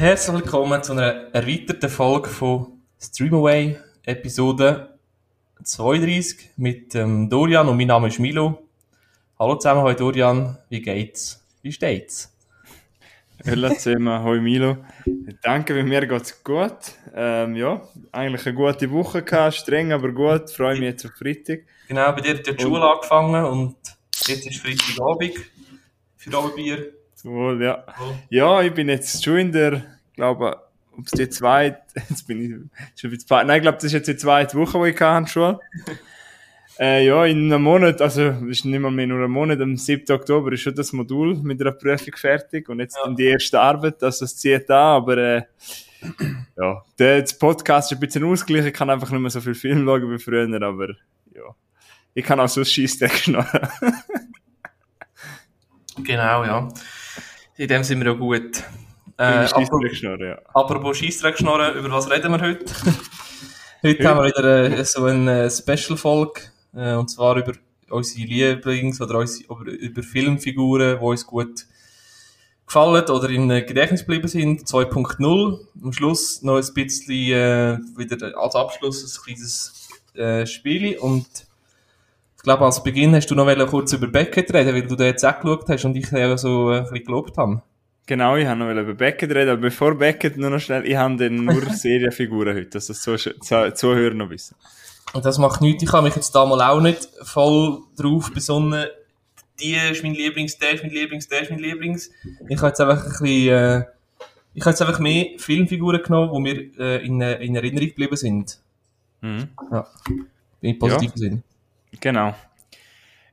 Herzlich willkommen zu einer erweiterten Folge von Streamaway, Episode 32 mit ähm, Dorian und mein Name ist Milo. Hallo zusammen, hoi Dorian, wie geht's? Wie steht's? Hallo zusammen, hoi Milo. Danke, bei mir geht's gut. Ähm, ja, eigentlich eine gute Woche gehabt, streng, aber gut. Freue mich jetzt auf Freitag. Genau, bei dir hat die Schule angefangen und jetzt ist Freitagabend für alle Bier. Wohl, ja. Ja, ich bin jetzt schon in der, glaube ob es die zweite, jetzt bin ich schon bisschen, nein, ich glaube, das ist jetzt die zweite Woche, wo ich kann schon. äh, ja, in einem Monat, also, ist nicht mal mehr nur ein Monat, am 7. Oktober ist schon das Modul mit einer Prüfung fertig und jetzt ja. die erste Arbeit, also es zieht an, aber, äh, ja, der, Podcast ist ein bisschen ausgeglichen, ich kann einfach nicht mehr so viel Film schauen wie früher, aber, ja. Ich kann auch so Scheissdreck schnurren. genau, ja. In dem sind wir auch gut. Äh, apropos schnurren, ja. Apropos Scheissdreck schnurren, über was reden wir heute? heute haben wir wieder äh, so eine äh, Special-Folge, äh, und zwar über unsere Lieblings- oder unsere, über Filmfiguren, die uns gut gefallen oder in Gedächtnis geblieben sind. 2.0. Am Schluss noch ein bisschen äh, wieder als Abschluss ein kleines äh, Spiel und ich glaube, als Beginn hast du noch kurz über Beckett reden, weil du da jetzt auch geschaut hast und ich ja so ein bisschen gelobt habe. Genau, ich habe noch über Beckett reden, aber bevor Beckett nur noch schnell, ich habe dann nur Serienfiguren heute, dass das Zuhörer noch wissen. Und das macht nichts, ich habe mich jetzt da mal auch nicht voll drauf besonnen, die ist mein Lieblings, der ist mein Lieblings, der ist mein Lieblings. Ich habe jetzt einfach ein bisschen, äh, ich habe jetzt einfach mehr Filmfiguren genommen, die mir äh, in, äh, in Erinnerung geblieben sind. Mhm. Ja. In positiven ja. Sinn. Genau.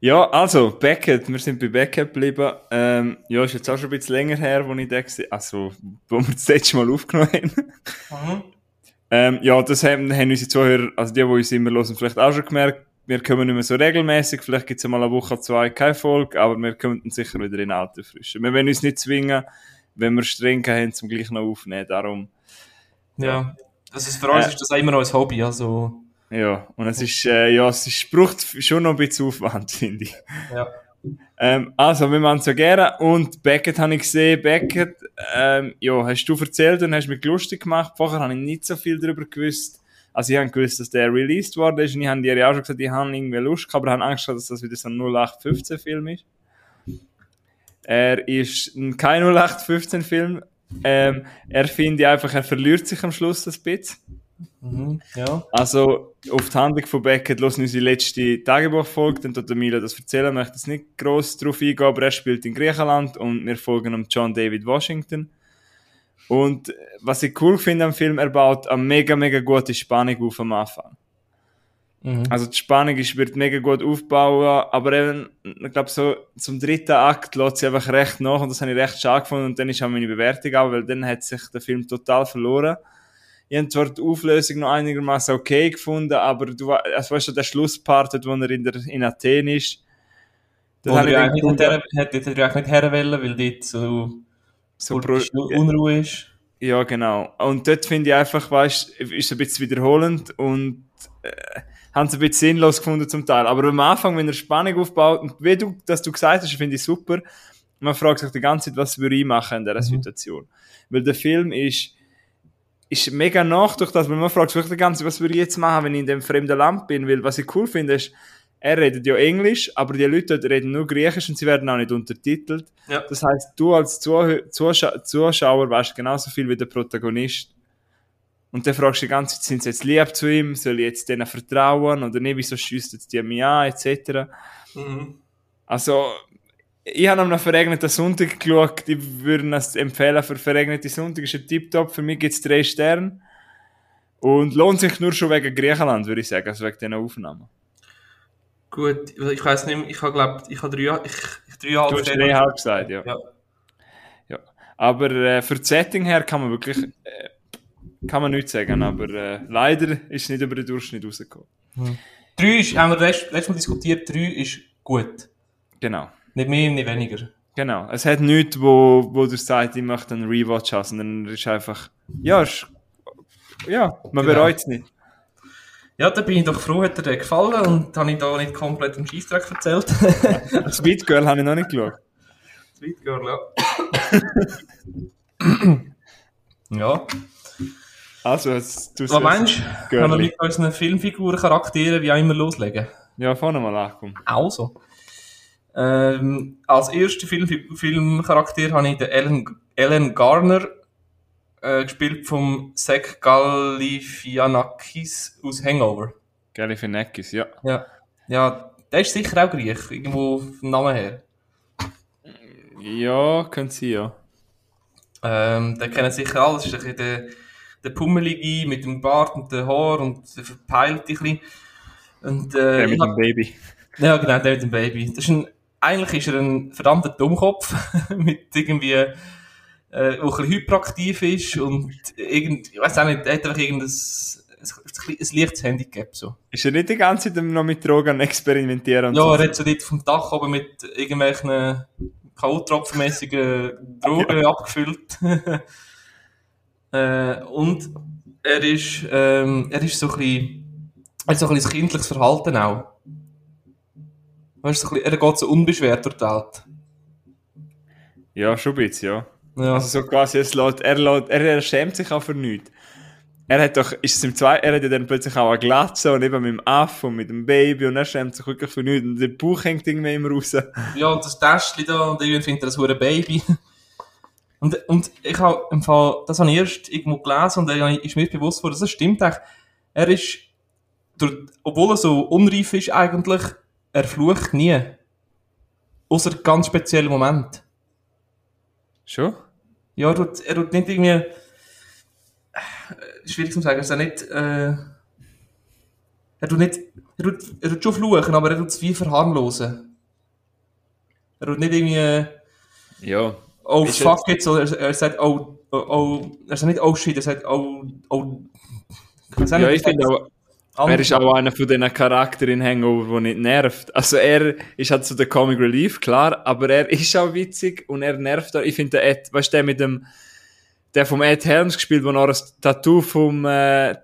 Ja, also, Beckett, wir sind bei Beckett geblieben. Ähm, ja, ist jetzt auch schon ein bisschen länger her, wo ich da gesehen also, wo wir das letzte Mal aufgenommen haben. Mhm. ähm, ja, das haben, haben unsere Zuhörer, also die, die uns immer hören, vielleicht auch schon gemerkt, wir kommen nicht mehr so regelmäßig, vielleicht gibt es mal eine Woche, zwei keine Folge, aber wir könnten sicher wieder in alte Frische. Wir wollen uns nicht zwingen, wenn wir streng haben, zum gleich noch aufnehmen, darum. Ja, das ist für uns äh, ist das auch immer noch ein Hobby, also ja, und es ist, äh, ja, es ist, braucht schon noch ein bisschen Aufwand, finde ich. Ja. Ähm, also, wir machen es so gerne. Und Beckett habe ich gesehen. Beckett, ähm, ja, hast du erzählt und hast mich lustig gemacht. Vorher habe ich nicht so viel darüber gewusst. Also, ich habe gewusst, dass der released worden ist. Und ich habe dir ja auch schon gesagt, ich habe irgendwie Lust gehabt, aber ich habe Angst gehabt, dass das wieder so ein 0815-Film ist. Er ist kein 0815-Film. Ähm, er finde einfach, er verliert sich am Schluss ein bisschen. Mhm, ja. Also, auf die Handlung von Beckett hören unsere letzte Tagebuchfolge, dann tut Milo das erzählen, möchte jetzt nicht gross darauf eingehen, aber er spielt in Griechenland und wir folgen um John David Washington. Und was ich cool finde am Film, er baut eine mega, mega gute Spannung auf am Anfang. Mhm. Also die Spannung ist, wird mega gut aufbauen, aber eben, ich glaube so zum dritten Akt lässt sie einfach recht nach und das habe ich recht schade gefunden und dann ist auch meine Bewertung auch, weil dann hat sich der Film total verloren ich habe zwar die Auflösung noch einigermaßen okay gefunden, aber du also weißt du, der Schlusspart, wo er in, der, in Athen ist, das habe ich eigentlich nicht, her, hätte ich eigentlich nicht herwählen, weil dort so, so pro, Unruhe ist. Ja, genau. Und dort finde ich einfach, weißt ist ein bisschen wiederholend und äh, haben es ein bisschen sinnlos gefunden zum Teil. Aber am Anfang, wenn er Spannung aufbaut, und wie du, dass du gesagt hast, finde ich super, man fragt sich die ganze Zeit, was würde ich machen in dieser mhm. Situation. Weil der Film ist, ist mega nach durch das, weil man fragt sich die ganze was würde ich jetzt machen, wenn ich in dem fremden Land bin, weil was ich cool finde, ist, er redet ja Englisch, aber die Leute dort reden nur Griechisch und sie werden auch nicht untertitelt. Ja. Das heißt, du als Zuh Zuschau Zuschauer weißt genauso viel wie der Protagonist. Und dann fragst du die ganze Zeit, sind sie jetzt lieb zu ihm, soll ich jetzt denen vertrauen oder nicht, wieso schießt jetzt die mich an, etc. Mhm. Also, ich habe am verregneten Sonntag geschaut. Ich würde es empfehlen für verregnete Sonntag. Ist ein Tipptopp. Für mich gibt es drei Sterne. Und lohnt sich nur schon wegen Griechenland, würde ich sagen, also wegen diesen Aufnahmen. Gut, ich weiß nicht mehr, ich habe glaube ich habe drei, ich, ich dreieinhalb Du hast dreieinhalb gesagt, ja. ja. ja. Aber äh, für das Setting her kann man wirklich, äh, kann man nichts sagen, aber äh, leider ist es nicht über den Durchschnitt rausgekommen. Hm. Drei ist, haben wir letztes Mal diskutiert, drei ist gut. Genau. Nicht mehr, nicht weniger. Genau. Es hat nichts, wo, wo du sagst, ich möchte einen Rewatch haben, sondern es ist einfach, ja, ist, ja, man genau. bereut es nicht. Ja, da bin ich doch froh, hat dir der gefallen und habe ich da nicht komplett im Scheissdreck erzählt. Sweet Girl habe ich noch nicht geschaut. Sweet Girl, ja. Ja. Also, jetzt tust du? Können wir mit unseren Filmfiguren, Charakteren wie auch immer loslegen? Ja, vorne mal an, komm. Also. Ähm, als ersten Film, Filmcharakter habe ich den Ellen, Ellen Garner, äh, gespielt vom Zach Galifianakis aus Hangover. Galifianakis, ja. Ja. Ja, der ist sicher auch Griech, irgendwo vom Namen her. Ja, können sie ja. Ähm, den kennen sicher alle, das ist ein der, der Pummelige mit dem Bart und dem Haar und der verpeilte ein bisschen. Und, äh, Der mit hab- dem Baby. Ja, genau, der mit dem Baby. Das ist ein, eigentlich ist er ein verdammter Dummkopf mit irgendwie, äh, der ein bisschen hyperaktiv ist und irgend, ich weiß auch nicht, er hat einfach irgendein, ein, leichtes Handicap, so. Ist er nicht die ganze Zeit noch mit Drogen experimentieren Ja, so? er hat so dort vom Dach oben mit irgendwelchen K.O.-tropfenmässigen Drogen abgefüllt. äh, und er ist, ähm, er ist so ein bisschen, er hat so ein bisschen ein kindliches Verhalten auch. Weißt du, so ein er geht so unbeschwert durch die Welt. Ja, schon ein bisschen, ja. Ja. Also so quasi, es lässt, er, lässt, er, er schämt sich auch für nichts. Er hat doch, ist es im zwei, er hat ja dann plötzlich auch eine Glatze und eben mit dem Affe und mit dem Baby und er schämt sich wirklich für nichts und der Bauch hängt irgendwie immer raus. Ja, und das Täschchen da, und irgendwie findet er das hure Baby. Und, und ich habe im Fall, das habe ich erst irgendwo gelesen und dann ist mir bewusst geworden, das stimmt eigentlich. Er ist, durch, obwohl er so unreif ist eigentlich, er flucht nie. Außer ganz speziellen Moment. Schon? Ja, er tut, er tut nicht irgendwie, äh, schwierig zu sagen, er ist nicht, äh, er tut nicht, er tut, er tut schon fluchen, aber er tut es wie verharmlosen. Er tut nicht irgendwie, Ja. Oh Ist fuck it, so, er, er sagt, oh, oh, oh, er sagt nicht, oh shit, er sagt, oh, oh, ich Ja, ich finde auch, er ist auch einer von diesen Charakteren in Hangover, der nicht nervt. Also er ist halt so der Comic Relief, klar, aber er ist auch witzig und er nervt auch. Ich finde der Ed, weißt du, der mit dem, der vom Ed Helms gespielt, der noch ein Tattoo vom, äh,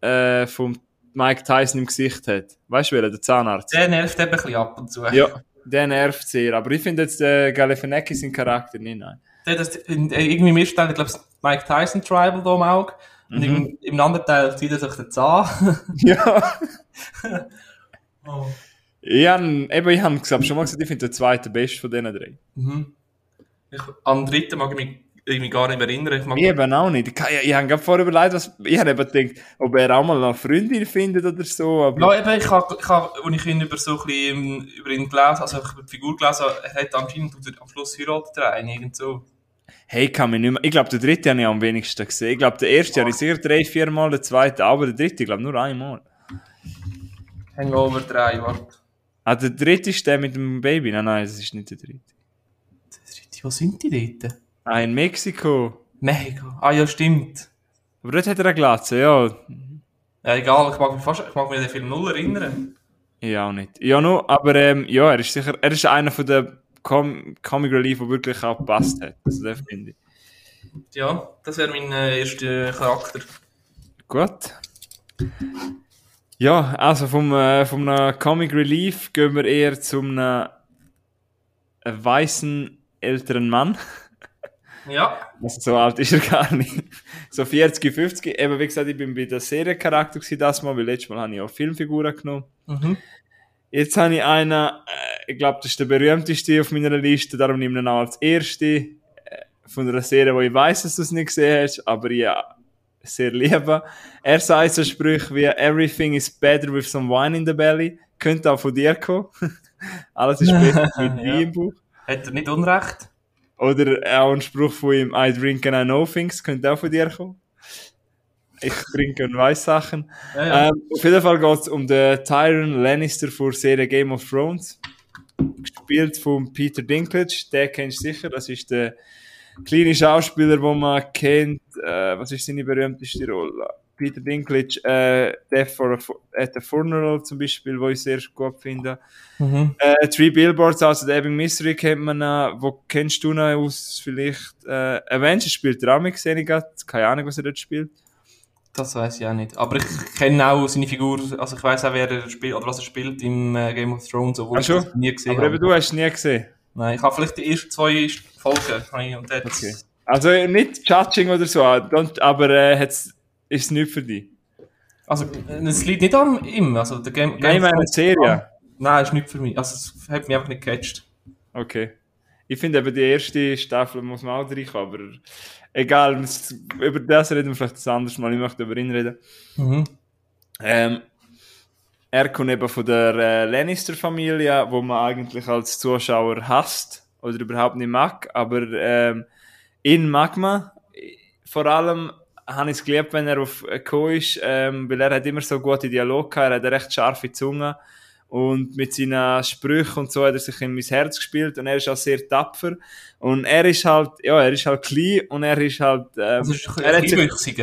äh, vom Mike Tyson im Gesicht hat. Weißt du, wer, der Zahnarzt? der nervt eben ein bisschen ab und zu. Ja, der nervt sehr. Aber ich finde jetzt der Galifianakis seinen Charakter nicht, nein. Der, das, in, irgendwie mir stellt, ich glaube, Mike Tyson Tribal da im Auge. Und Mhm. im, im anderen Teil zieht er sich den Zahn. Ja. oh. Ich habe, eben, ich habe gesagt, schon mal gesagt, ich finde den zweiten best von diesen drei. mhm. ich, an den dritten mag ich mich irgendwie gar nicht mehr erinnern. Ich mag, Ich eben auch nicht. Ich, ich, ich habe gerade vorher überlegt, was, ich habe eben gedacht, ob er auch mal eine Freundin findet oder so, aber... ja, eben, ich habe, ich habe, als ich ihn über so ein bisschen, über ihn gelesen, also ich über die Figur gelesen er hat anscheinend am Schluss heiratet er einen, irgend so. Hey, ich kann mich nicht mehr... Ich glaube, der dritte habe ich am wenigsten gesehen. Ich glaube, der erste habe ich sicher drei, vier Mal, der zweite, aber der dritte, ich glaube, nur einmal. Hangover 3, warte. Ah, der dritte ist der mit dem Baby. Nein, nein, das ist nicht der dritte. Wo sind die dort? Ah, in Mexiko. Mega. Ah ja, stimmt. Aber dort hat er eine Glatze, ja. Ja, egal, ich mag mich fast, ich mag mich an den Film null erinnern. Ich auch nicht. Ja, nur, aber ähm, ja, er ist sicher, er ist einer von den Com Comic Relief, der wirklich auch gepasst hat. Also, das finde ich. Ja, das wäre mein äh, erster Charakter. Gut. Ja, also vom, äh, vom Comic Relief gehen wir eher zum äh, weißen älteren Mann. Ja. Also so alt ist er gar nicht. So 40, 50. Eben, wie gesagt, ich bin bei der Seriencharakter das Mal, weil letztes Mal habe ich auch Filmfiguren genommen. Mhm. Jetzt habe ich einen, äh, ich glaube, das ist der berühmteste auf meiner Liste, darum nehme ich ihn auch als erste äh, von einer Serie, wo ich weiß, dass du es nicht gesehen hast, aber ja, sehr liebe. Er sagt so Sprüche wie Everything is better with some wine in the belly. Könnte auch von dir kommen. Alles ist besser mit Ja. Wein im Bauch. Hat er nicht Unrecht? Oder auch ein Spruch von ihm, I drink and I know things, könnte auch von dir kommen. Ich trinke und weiß Sachen. Ja, ja. Ähm, auf jeden Fall geht es um den Tyron Lannister vor Serie Game of Thrones. Gespielt von Peter Dinklage, den kennst du sicher, das ist der kleine Schauspieler, den man kennt. Äh, was ist seine berühmteste Rolle? Peter Dinklage, äh, Death for a, at a Funeral zum Beispiel, wo ich sehr gut finde. Mhm. Äh, Three Billboards, also der Ebbing Mystery kennt man noch. Wo kennst du noch aus vielleicht? Äh, Avengers spielt mit, sehe ich grad. Keine Ahnung, was er dort spielt. Das weiß ich auch nicht. Aber ich kenne auch seine Figur, also ich weiß auch, wer er spielt, oder was er spielt im äh, Game of Thrones, obwohl Ach ich schon? das nie gesehen Aber eben habe. du hast ihn nie gesehen. Nein, ich habe vielleicht die ersten zwei Folgen und dort Okay. Also nicht Judging oder so, don't, aber äh, hat's, ist es nicht für dich? Also, es liegt nicht an ihm. Also, der Game, Nein, ich meine Thrones- Serie. Nein, ist nicht für mich. Also, es hat mich einfach nicht gecatcht. Okay. Ich finde eben, die erste Staffel muss man auch reinkommen, aber egal, über das reden wir vielleicht das anderes Mal, ich möchte über ihn reden. Mhm. Ähm, er kommt eben von der äh, Lannister-Familie, wo man eigentlich als Zuschauer hasst oder überhaupt nicht mag, aber ähm, in Magma vor allem habe ich es geliebt, wenn er auf äh, gekommen ist, ähm, weil er hat immer so gute Dialog gehabt, er hat eine recht scharfe Zunge und mit seinen Sprüchen und so hat er sich in mein Herz gespielt und er ist auch sehr tapfer und er ist halt, ja, er ist halt klein und er ist halt, ähm, Also, ist er hat sich,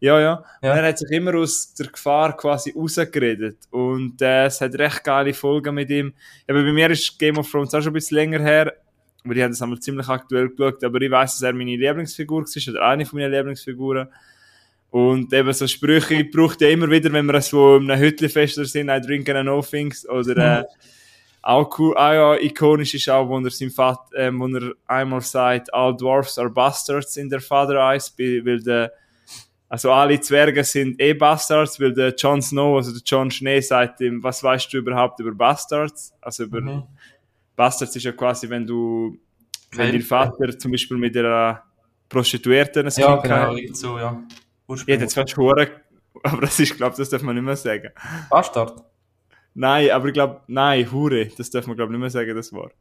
ja, ja. Ja. Und er hat sich immer aus der Gefahr quasi rausgeredet. Und äh, es hat recht geile Folgen mit ihm. Aber bei mir ist Game of Thrones auch schon ein bisschen länger her. Aber ich habe das einmal ziemlich aktuell geschaut. Aber ich weiß, dass er meine Lieblingsfigur war, oder eine von meinen Lieblingsfiguren. Und eben so Sprüche braucht er immer wieder, wenn wir so in einem Hüttelfest sind, I drink and I know things. Oder äh, auch cool, auch ja, ikonisch ist auch, wo er seinem Vater, ähm, wo er einmal sagt, all dwarfs are bastards in their father eyes, weil der also alle Zwerge sind eh Bastards, weil der Jon Snow, also der Jon Schnee sagt ihm, was weißt du überhaupt über Bastards? Also über Mhm. Bastards ist ja quasi, wenn du, wenn dein Vater zum Beispiel mit einer Prostituierten ein Ja, Kind genau, hat. so, ja. Ja, Ursprünglich. jetzt fast Hure, aber das ist, glaube das darf man nicht mehr sagen. Bastard. Nein, aber ich glaube, nein, Hure, das darf man glaube nicht mehr sagen, das Wort.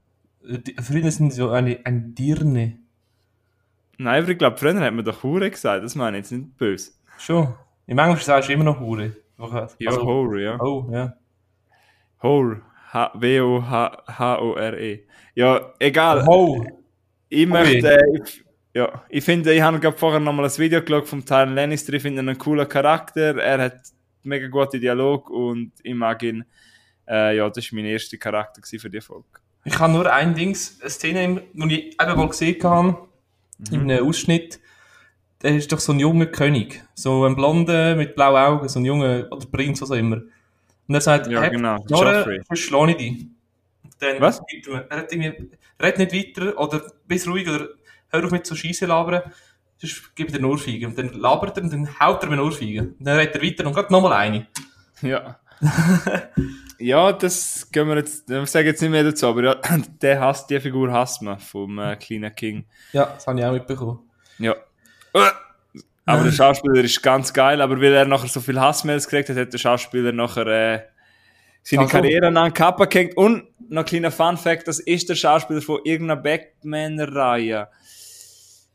Die- Früher sind so eine, ein Dirne. Nein, aber ich glaube, früher hat man doch Hure gesagt, das meine ich jetzt nicht böse. Schon. Im Englischen sagst du immer noch Hure. Ja, Also, Hure, ja. oh, ja. Hore. W-O-H-O-R-E. Ja, egal. Oh, Ich möchte, äh, ich, ja, ich finde, ich habe gerade vorher nochmal ein Video geschaut vom Tyrion Lannister. Ich finde ihn einen coolen Charakter. Er hat mega gute Dialog und ich mag ihn. Äh, ja, das war mein erster Charakter für die Folge. ich habe nur ein Dings, eine Szene, die ich eben mal gesehen habe, in einem Ausschnitt. Der ist doch so ein junger König. So ein Blonder mit blauen Augen, so ein junger, oder Prinz, was auch immer. Und er sagt, Ja, «Hey, genau, verschlage ich dich. Dann Was? Er hat irgendwie, red nicht weiter, oder bist ruhig, oder hör auf mit so Scheisse labern, sonst gib ich dir eine Ohrfeige. Und dann labert er und dann haut er mir eine Ohrfeige. Und dann redet er weiter und gerade nochmal eine. Ja. ja, das können wir jetzt, wir sagen jetzt nicht mehr dazu, aber ja, der hasst, die Figur hasst man vom äh, kleinen King. Ja, das habe ich auch mitbekommen. Ja. Aber der Schauspieler ist ganz geil, aber weil er nachher so viel Hassmails gekriegt hat, hat der Schauspieler nachher äh, seine Also- Karriere an den Kappa gehängt. Und noch ein kleiner Fun Fact, das ist der Schauspieler von irgendeiner Batman-Reihe.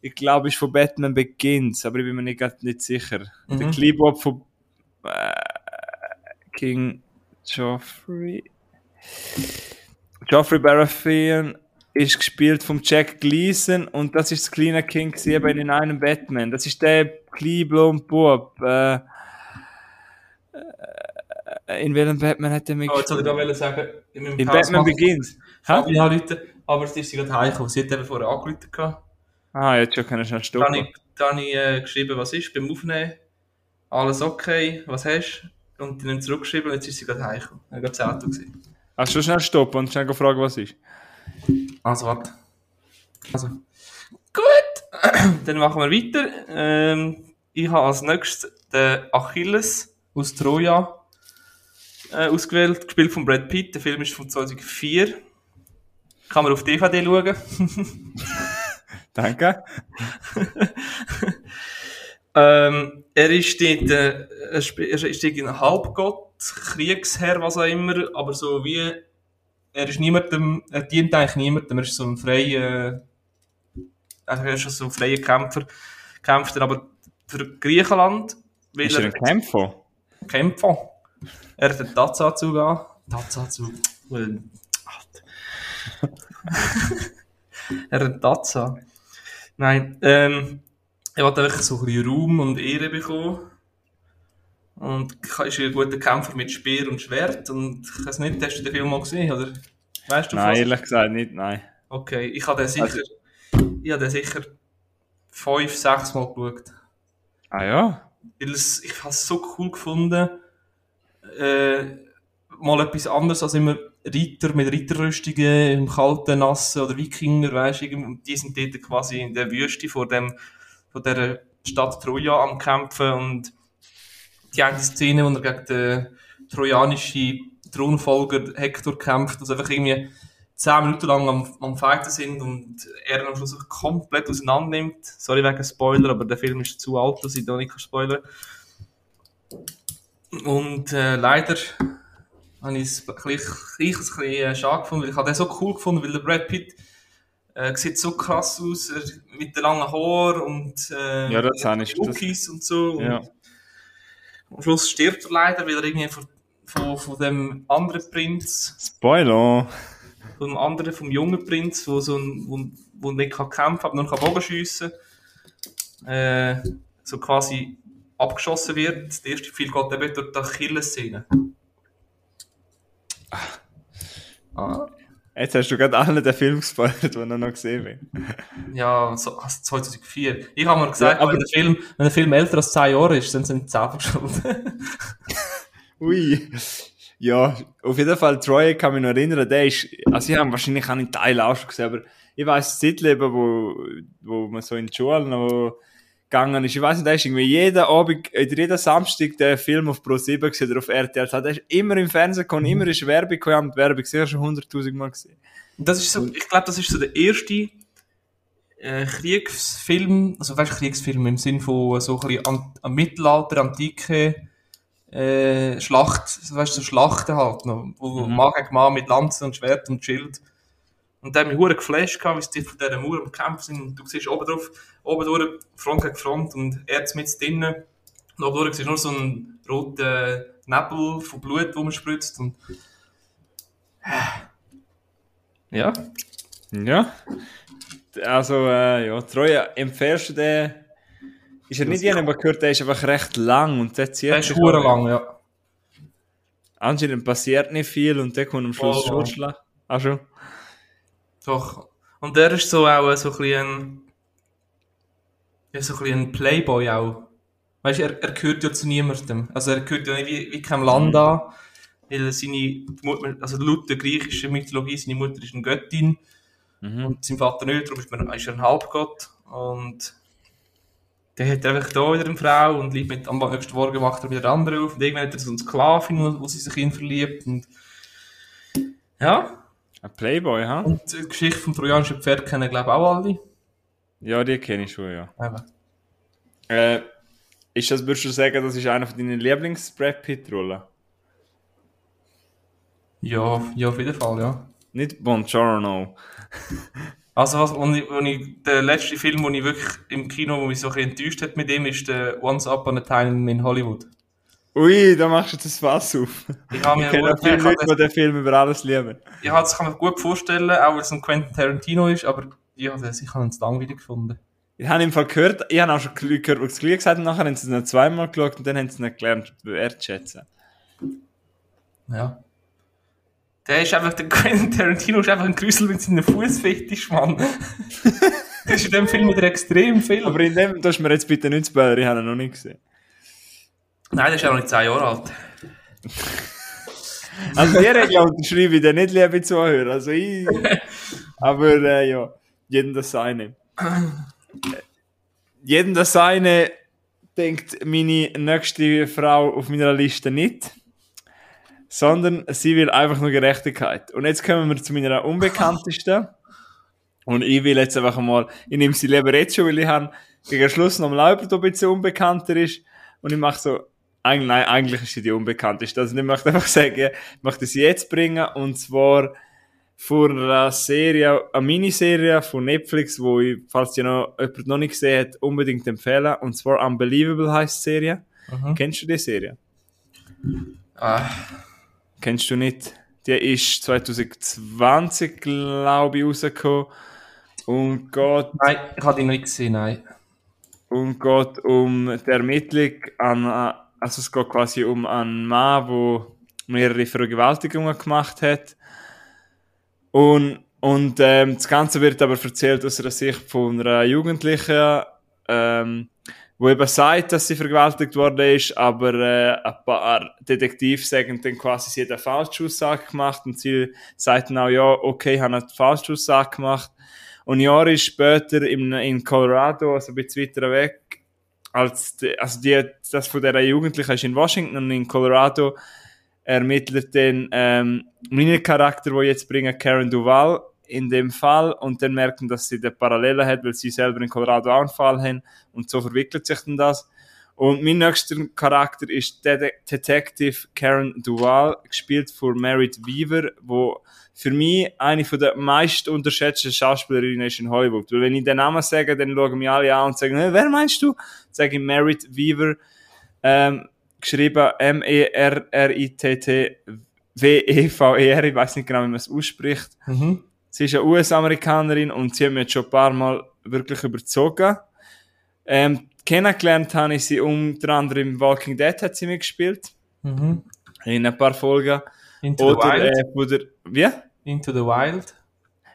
Ich glaube, ist von Batman Begins, aber ich bin mir nicht, grad nicht sicher. Der Mhm. Klebob von äh, King Joffrey. Joffrey Baratheon ist gespielt vom Jack Gleason und das ist das kleine King gewesen, eben in einem Batman. Das ist der kleine blonde Bub. Äh, äh, in welchem Batman hat er Oh, jetzt wollte ich gerade sagen, in, in Batman Begins. Fabi anrufen, aber es ist sie gerade heimgekommen. Sie hat eben vorher angerufen. Ah, jetzt schon kann ich schnell Dann habe stoppen. ich, dann habe ich äh, geschrieben, was ist beim Aufnehmen. Alles okay, was hast du? Und dann zurückgeschrieben und jetzt ist sie gerade heimgekommen. Ich habe gerade das Auto. Hast du schon schnell stoppen und schnell fragen, was ist? Also, warte. Also. Gut, dann machen wir weiter. Ähm, ich habe als nächstes den Achilles aus Troja äh, ausgewählt, gespielt von Brad Pitt. Der Film ist von 2004. Kann man auf DVD schauen. Danke. Ähm, er ist dort, äh, er er irgendwie ein Halbgott, Kriegsherr, was auch immer, aber so wie, er ist niemandem, er dient eigentlich niemandem, er ist so ein freier, also er ist so ein freier Kämpfer, kämpft er aber für Griechenland, weil Ist er ein Kämpfer? Kämpfer. Er hat einen Tatzanzug an. Well, Alter. er hat einen Tatza. Nein, ähm, er hat einfach so ein bisschen Raum und Ehre bekommen. Und ist ein guter Kämpfer mit Speer und Schwert. Und ich weiß nicht, hast du den Film mal gesehen? Oder weißt du, Nein, was? ehrlich gesagt nicht, nein. Okay, ich habe den sicher, Also- ich habe den sicher fünf, sechs Mal geschaut. Ah ja? Weil es, ich habe es so cool gefunden, äh, mal etwas anderes als immer Reiter mit Reiterrüstungen im kalten, nassen oder Wikinger, weißt du, die sind dort quasi in der Wüste vor dem, von der Stadt Troja am Kämpfen und die eine Szene, wo er gegen den trojanischen Thronfolger Hector kämpft, also einfach irgendwie zehn Minuten lang am, am Fighten sind und er am Schluss komplett auseinander nimmt. Sorry wegen Spoiler, aber der Film ist zu alt, dass ich da nicht spoilern Und äh, leider habe ich es ein bisschen äh, schade gefunden, weil ich habe den so cool gefunden, weil der Brad Pitt äh, sieht so krass aus, mit den langen Haaren und äh, Ja, das. Das, Cookies und so. ja. Und am Schluss stirbt er leider, weil er irgendwie von, von, von dem anderen Prinz, Spoiler! von dem anderen, vom jungen Prinz, wo so ein, wo, wo nicht kann kämpfen, aber nur kann Bogen schiessen, äh, so quasi abgeschossen wird. Das erste Viel geht eben durch die Achilles-Szene. Ah. Jetzt hast du gerade allen den Film gespoilert, den er noch gesehen will. Ja, so, also 2004. Ich habe mir gesagt, Ja, aber- wenn, der Film, wenn der Film älter als 10 Jahre ist, dann sind sie selber schuld. Ui. Ja, auf jeden Fall, Troy kann mich noch erinnern, der ist, also ich habe wahrscheinlich auch nicht Teile auch schon gesehen, aber ich weiss, Zeitleben, wo, wo man so in die Schule noch gegangen ist, ich weiss nicht, der ist irgendwie jeden Abend, jeden Samstag der Film auf Pro 7 gesehen oder auf RTL, der ist immer im Fernsehen gekommen, immer ist Werbung gekommen, die Werbung sicher schon hunderttausend Mal gesehen. Das ist so, ich glaube, das ist so der erste äh, Kriegsfilm, also weißt du, Kriegsfilm im Sinn von so ein bisschen an, am Mittelalter, Antike, äh, Schlacht, weißt du, so Schlachten halt noch, wo Mhm. Mann gegen Mann mit Lanze und Schwert und Schild. Und da hat mich hure geflasht wie sie die von dieser Mauer am Kämpfen sind. Und du siehst oben drauf, oben durch, Front gegen Front und er mit drinnen. Und oben durch siehst du nur so einen roten Nebel von Blut, wo man spritzt und ja. Ja. Also, äh, ja, Troy, empfehlst du den? Ist er nicht jemand, der gehört, der ist einfach recht lang und der zieht Der ist hure lang, ja. Anscheinend passiert nicht viel und der kommt am Schluss schon schlecht. Ach schon? Doch. Und der ist so auch so ein bisschen ja, so ein, bisschen ein Playboy auch. Weißt du, er, er gehört ja zu niemandem. Also er gehört ja nicht wie, wie keinem Land an. Weil seine, Mutter- also laut der griechischen Mythologie, seine Mutter ist eine Göttin Mhm. und sein Vater nicht, darum ist, man, ist er ein Halbgott. Und der hat einfach da wieder eine Frau und liebt mit, am nächsten Morgen wacht er wieder andere auf. Und irgendwann hat er so eine Sklavin, wo, wo sie sich in verliebt. Und ja, Ein Playboy, ha? und die Geschichte vom trojanischen Pferd kennen, glaube ich, auch alle. Ja, die kenne ich schon, ja. Eben. Äh, ist das, würdest du sagen, das ist einer von deinen Lieblings-Brad Pitt-Rollen? Ja, ja, auf jeden Fall, ja. Nicht Buongiorno. Also, was, wo ich, wo ich, der letzte Film, den ich wirklich im Kino, wo mich so ein bisschen enttäuscht hat mit dem, ist der Once Upon a Time in Hollywood. Ui, da machst du das Fass auf. Ich habe Ich mir, ich viele habe Leute, die den Film über alles lieben. ich das kann man gut vorstellen, auch weil es ein Quentin Tarantino ist, aber das, ich habe es langweilig gefunden. Ich habe im Fall gehört, ich habe auch schon gehört, die das Gleiche gesagt haben, nachher haben sie es noch zweimal geschaut und dann haben sie es nicht gelernt, wertschätzen. Ja. Der ist einfach, der Quentin Tarantino ist einfach ein Grüssel mit seinem Fußfetisch, Mann. das ist in dem Film wieder extrem viel. Aber in dem, darfst du mir jetzt bitte nicht spoilern, ich habe ihn noch nicht gesehen. Nein, der ist ja noch nicht 10 Jahre alt. Also die Regel unterschreibe ich dir nicht, liebe Zuhörer. Also ich... Aber äh, ja, jedem das seine. Jedem das seine denkt meine nächste Frau auf meiner Liste nicht. Sondern sie will einfach nur Gerechtigkeit. Und jetzt kommen wir zu meiner unbekanntesten. Und ich will jetzt einfach mal, ich nehme sie lieber jetzt schon, weil ich habe gegen Schluss noch mal jemand, der ein bisschen unbekannter ist. Und ich mache so, eigentlich, nein, eigentlich ist sie die unbekannteste. Also ich möchte einfach sagen, ich möchte sie jetzt bringen. Und zwar von einer Serie, eine Miniserie von Netflix, wo ich, falls die noch, jemand noch nicht gesehen hat, unbedingt empfehlen. Und zwar Unbelievable heißt die Serie. Mhm. Kennst du die Serie? Ah, Kennst du nicht? Die ist 2020, glaube ich, rausgekommen. Und geht nein, ich habe ihn noch nicht gesehen, nein. und geht um die Ermittlung an, äh, also es geht quasi um einen Mann, der mehrere Vergewaltigungen gemacht hat. Und, und ähm, das Ganze wird aber erzählt aus der Sicht von einer Jugendlichen, ähm, wo eben sagt, dass sie vergewaltigt worden ist, aber äh, ein paar Detektive sagen dann quasi, sie hat eine Falschaussage gemacht und sie sagt dann auch, ja, okay, ich habe eine Falschaussage gemacht. Und Jahre später in, in Colorado, also ein bisschen weiter weg, als die, also die, das von der Jugendlichen ist in Washington und in Colorado ermittelt dann ähm, meine Charakter, wo jetzt bringen, Karen Duval in dem Fall und dann merken, dass sie eine Parallele hat, weil sie selber in Colorado auch einen Fall haben und so verwickelt sich dann das. Und mein nächster Charakter ist De Detective Karen Duval, gespielt von Merit Weaver, wo für mich eine von der meist unterschätzten Schauspielerinnen ist in Hollywood. Weil wenn ich den Namen sage, dann schauen mich alle an und sagen, hey, wer meinst du? Sage ich Merit Weaver, ähm, geschrieben M-E-R-R-I-T-T-W-E-V-E-R, ich weiß nicht genau, wie man es ausspricht. Mhm. Sie ist eine US-Amerikanerin und sie hat mich jetzt schon ein paar Mal wirklich überzogen. Ähm, kennengelernt habe ich sie unter anderem Walking Dead hat sie mitgespielt. Mhm. In ein paar Folgen. Into the Oder, Wild. äh, wo der, wie? Into the Wild.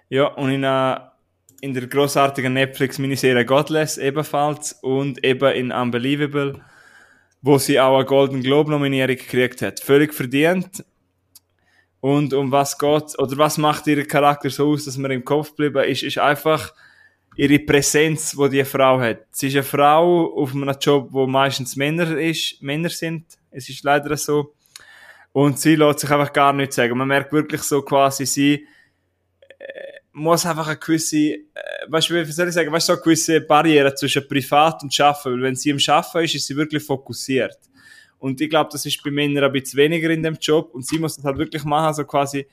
Ja, und in, einer, in der großartigen Netflix-Miniserie Godless ebenfalls und eben in Unbelievable, wo sie auch eine Golden Globe-Nominierung gekriegt hat. Völlig verdient. Und um was geht, oder was macht ihr Charakter so aus, dass man im Kopf geblieben ist, ist einfach ihre Präsenz, die Frau hat. Sie ist eine Frau auf einem Job, wo meistens Männer ist, Männer sind. Es ist leider so. Und sie lässt sich einfach gar nichts sagen. Man merkt wirklich so quasi, sie äh, muss einfach eine gewisse, äh, weißt du, wie soll ich sagen, weißt du, so eine gewisse Barriere zwischen Privat und Schaffen. Weil wenn sie im Schaffen ist, ist sie wirklich fokussiert. Und ich glaube, das ist bei Männern ein bisschen weniger in dem Job. Und sie muss das halt wirklich machen, so quasi,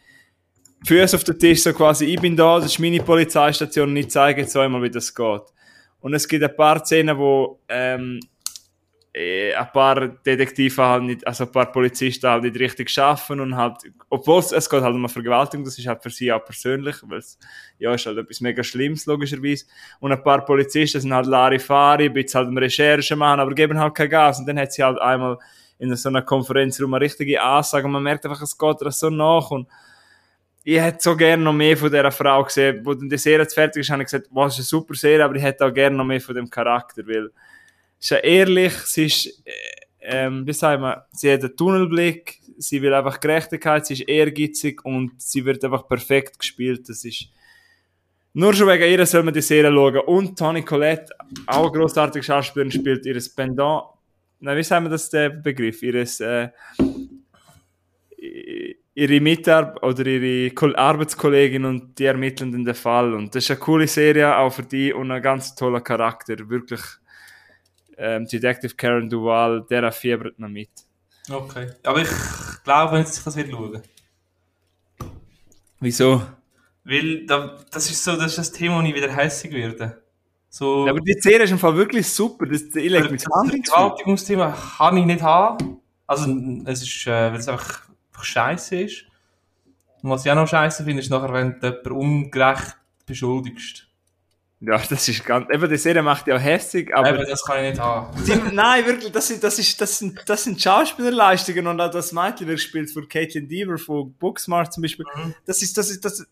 Füße auf den Tisch, so quasi, ich bin da, das ist meine Polizeistation und ich zeige jetzt einmal, wie das geht. Und es gibt ein paar Szenen, wo ähm, äh, ein paar Detektive halt nicht, also ein paar Polizisten halt nicht richtig schaffen und halt, obwohl es, es geht halt um eine Vergewaltigung, das ist halt für sie auch persönlich, weil es, ja, ist halt etwas mega Schlimmes, logischerweise. Und ein paar Polizisten sind halt Larifari, ein bisschen halt um Recherche machen, aber geben halt kein Gas. Und dann hat sie halt einmal in so einer Konferenz rum eine richtige Ansage und man merkt einfach, es geht so nach und ich hätte so gerne noch mehr von dieser Frau gesehen. Wo dann die Serie jetzt fertig ist, habe ich gesagt, wow, ist eine super Serie, aber ich hätte auch gerne noch mehr von dem Charakter, weil ist ja ehrlich, sie ist, äh, ähm, wie sagen wir, sie hat einen Tunnelblick, sie will einfach Gerechtigkeit, sie ist ehrgeizig und sie wird einfach perfekt gespielt. Das ist, nur schon wegen ihr soll man die Serie schauen. Und Toni Collette, auch eine grossartige Schauspielerin, spielt ihres Pendant, na, wie sagen wir das, der Begriff, ihres, äh, ihre Mitarbeiter oder ihre Ko- Arbeitskollegin und die ermitteln in den Fall. Und das ist eine coole Serie, auch für die und ein ganz toller Charakter. Wirklich, ähm, Detective Karen Duval, der fiebert noch mit. Okay. Aber ich glaube dass ich das will schauen. Wieso? Weil da, das ist so, das ist das Thema, wo ich wieder hässig werde. So, Ja, aber die Serie ist im Fall wirklich super. Das, ich leg das mich an. Vergewaltigungsthema kann ich nicht haben. Also, es ist, äh, weil es einfach, einfach scheiße ist. Und was ich auch noch scheiße finde, ist nachher, wenn du jemanden ungerecht beschuldigst. Ja, das ist ganz. Eben, die Serie macht ja auch hässig, aber. Aber das kann ich nicht haben. Nein, wirklich, das sind, das, ist, das, sind, das sind Schauspielerleistungen und auch das Mädchen, das gespielt von Caitlin Deaver von Booksmart zum Beispiel. Mhm. Das ist, das ist, das.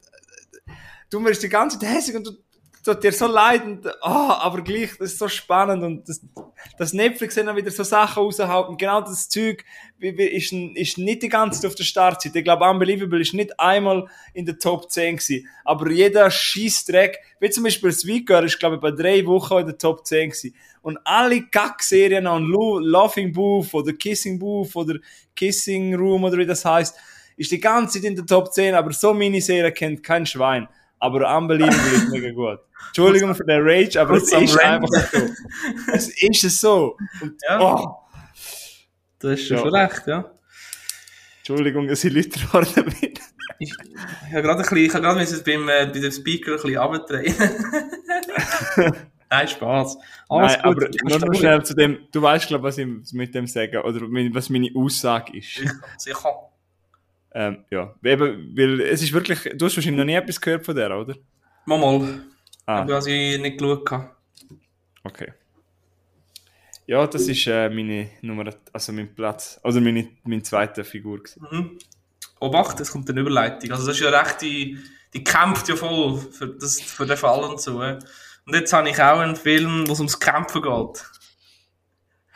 Du wirst die ganze Zeit hässig und du tut dir so leid und, ah, aber gleich, das ist so spannend und das, das Netflix dann wieder so Sachen raushaut und genau das Zeug ist, ist nicht die ganze Zeit auf der Startseite. Ich glaube, Unbelievable ist nicht einmal in der Top 10 gewesen, aber jeder Scheißdreck, wie zum Beispiel Sweet Girl ist, glaube ich, bei drei Wochen in der Top 10 gewesen. Und alle Kack-Serien an Laughing Booth oder Kissing Booth oder Kissing Room oder wie das heißt, ist die ganze Zeit in der Top 10, aber so Miniserie kennt kein Schwein. Aber Unbelievable ist mega gut. Entschuldigung für den Rage, aber es ist einfach so. Es ist so. Und, Ja. oh, Das ist Ja. schon recht, ja. Entschuldigung, dass ich Leute geworden bin. Ich, ich habe gerade ein bisschen, ich habe gerade beim, äh, bei dem Speaker ein bisschen abdrehen. Nein, Spaß. Alles Nein, aber gut. nur noch schnell zu dem, du weißt, glaube was ich mit dem sage, oder was meine Aussage ist. Sicher. Ähm, ja, eben, weil es ist wirklich, du hast wahrscheinlich noch nie etwas gehört von der, oder? Mal mal. Ah. Aber was ich nicht geschaut. Okay. Ja, das ist äh, meine Nummer, also mein Platz, also meine, meine zweite Figur. Gewesen. Mhm. Obacht, es kommt eine Überleitung. Also das ist ja recht, die, die kämpft ja voll für, das, für den Fall und so. äh. Und jetzt habe ich auch einen Film, wo es ums Kämpfen geht.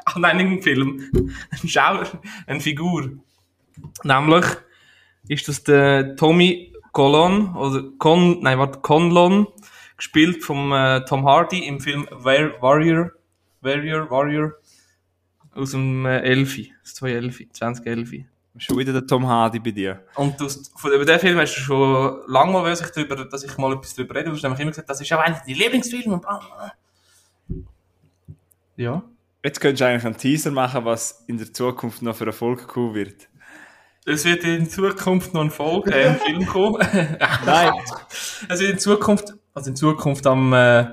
Ach nein, nicht ein Film. Ein Schauer, eine Figur. Nämlich ist das der Tommy Colon, oder Con, nein, warte, Conlon, gespielt vom äh, Tom Hardy im Film War Warrior, Warrior, Warrior, aus dem äh, Elfi, das 2011, 2011. Schon wieder der Tom Hardy bei dir. Und du, hast- von, über den Film hast du schon lange mal, ich, darüber, dass ich mal etwas darüber rede. Du hast nämlich immer gesagt, das ist auch eigentlich dein Lieblingsfilm. Und bla, bla. Ja. Jetzt könntest du eigentlich einen Teaser machen, was in der Zukunft noch für Erfolg kommen wird. Es wird in Zukunft noch ein Folge, äh, Film kommen. Nein. Es wird in Zukunft, also in Zukunft am äh,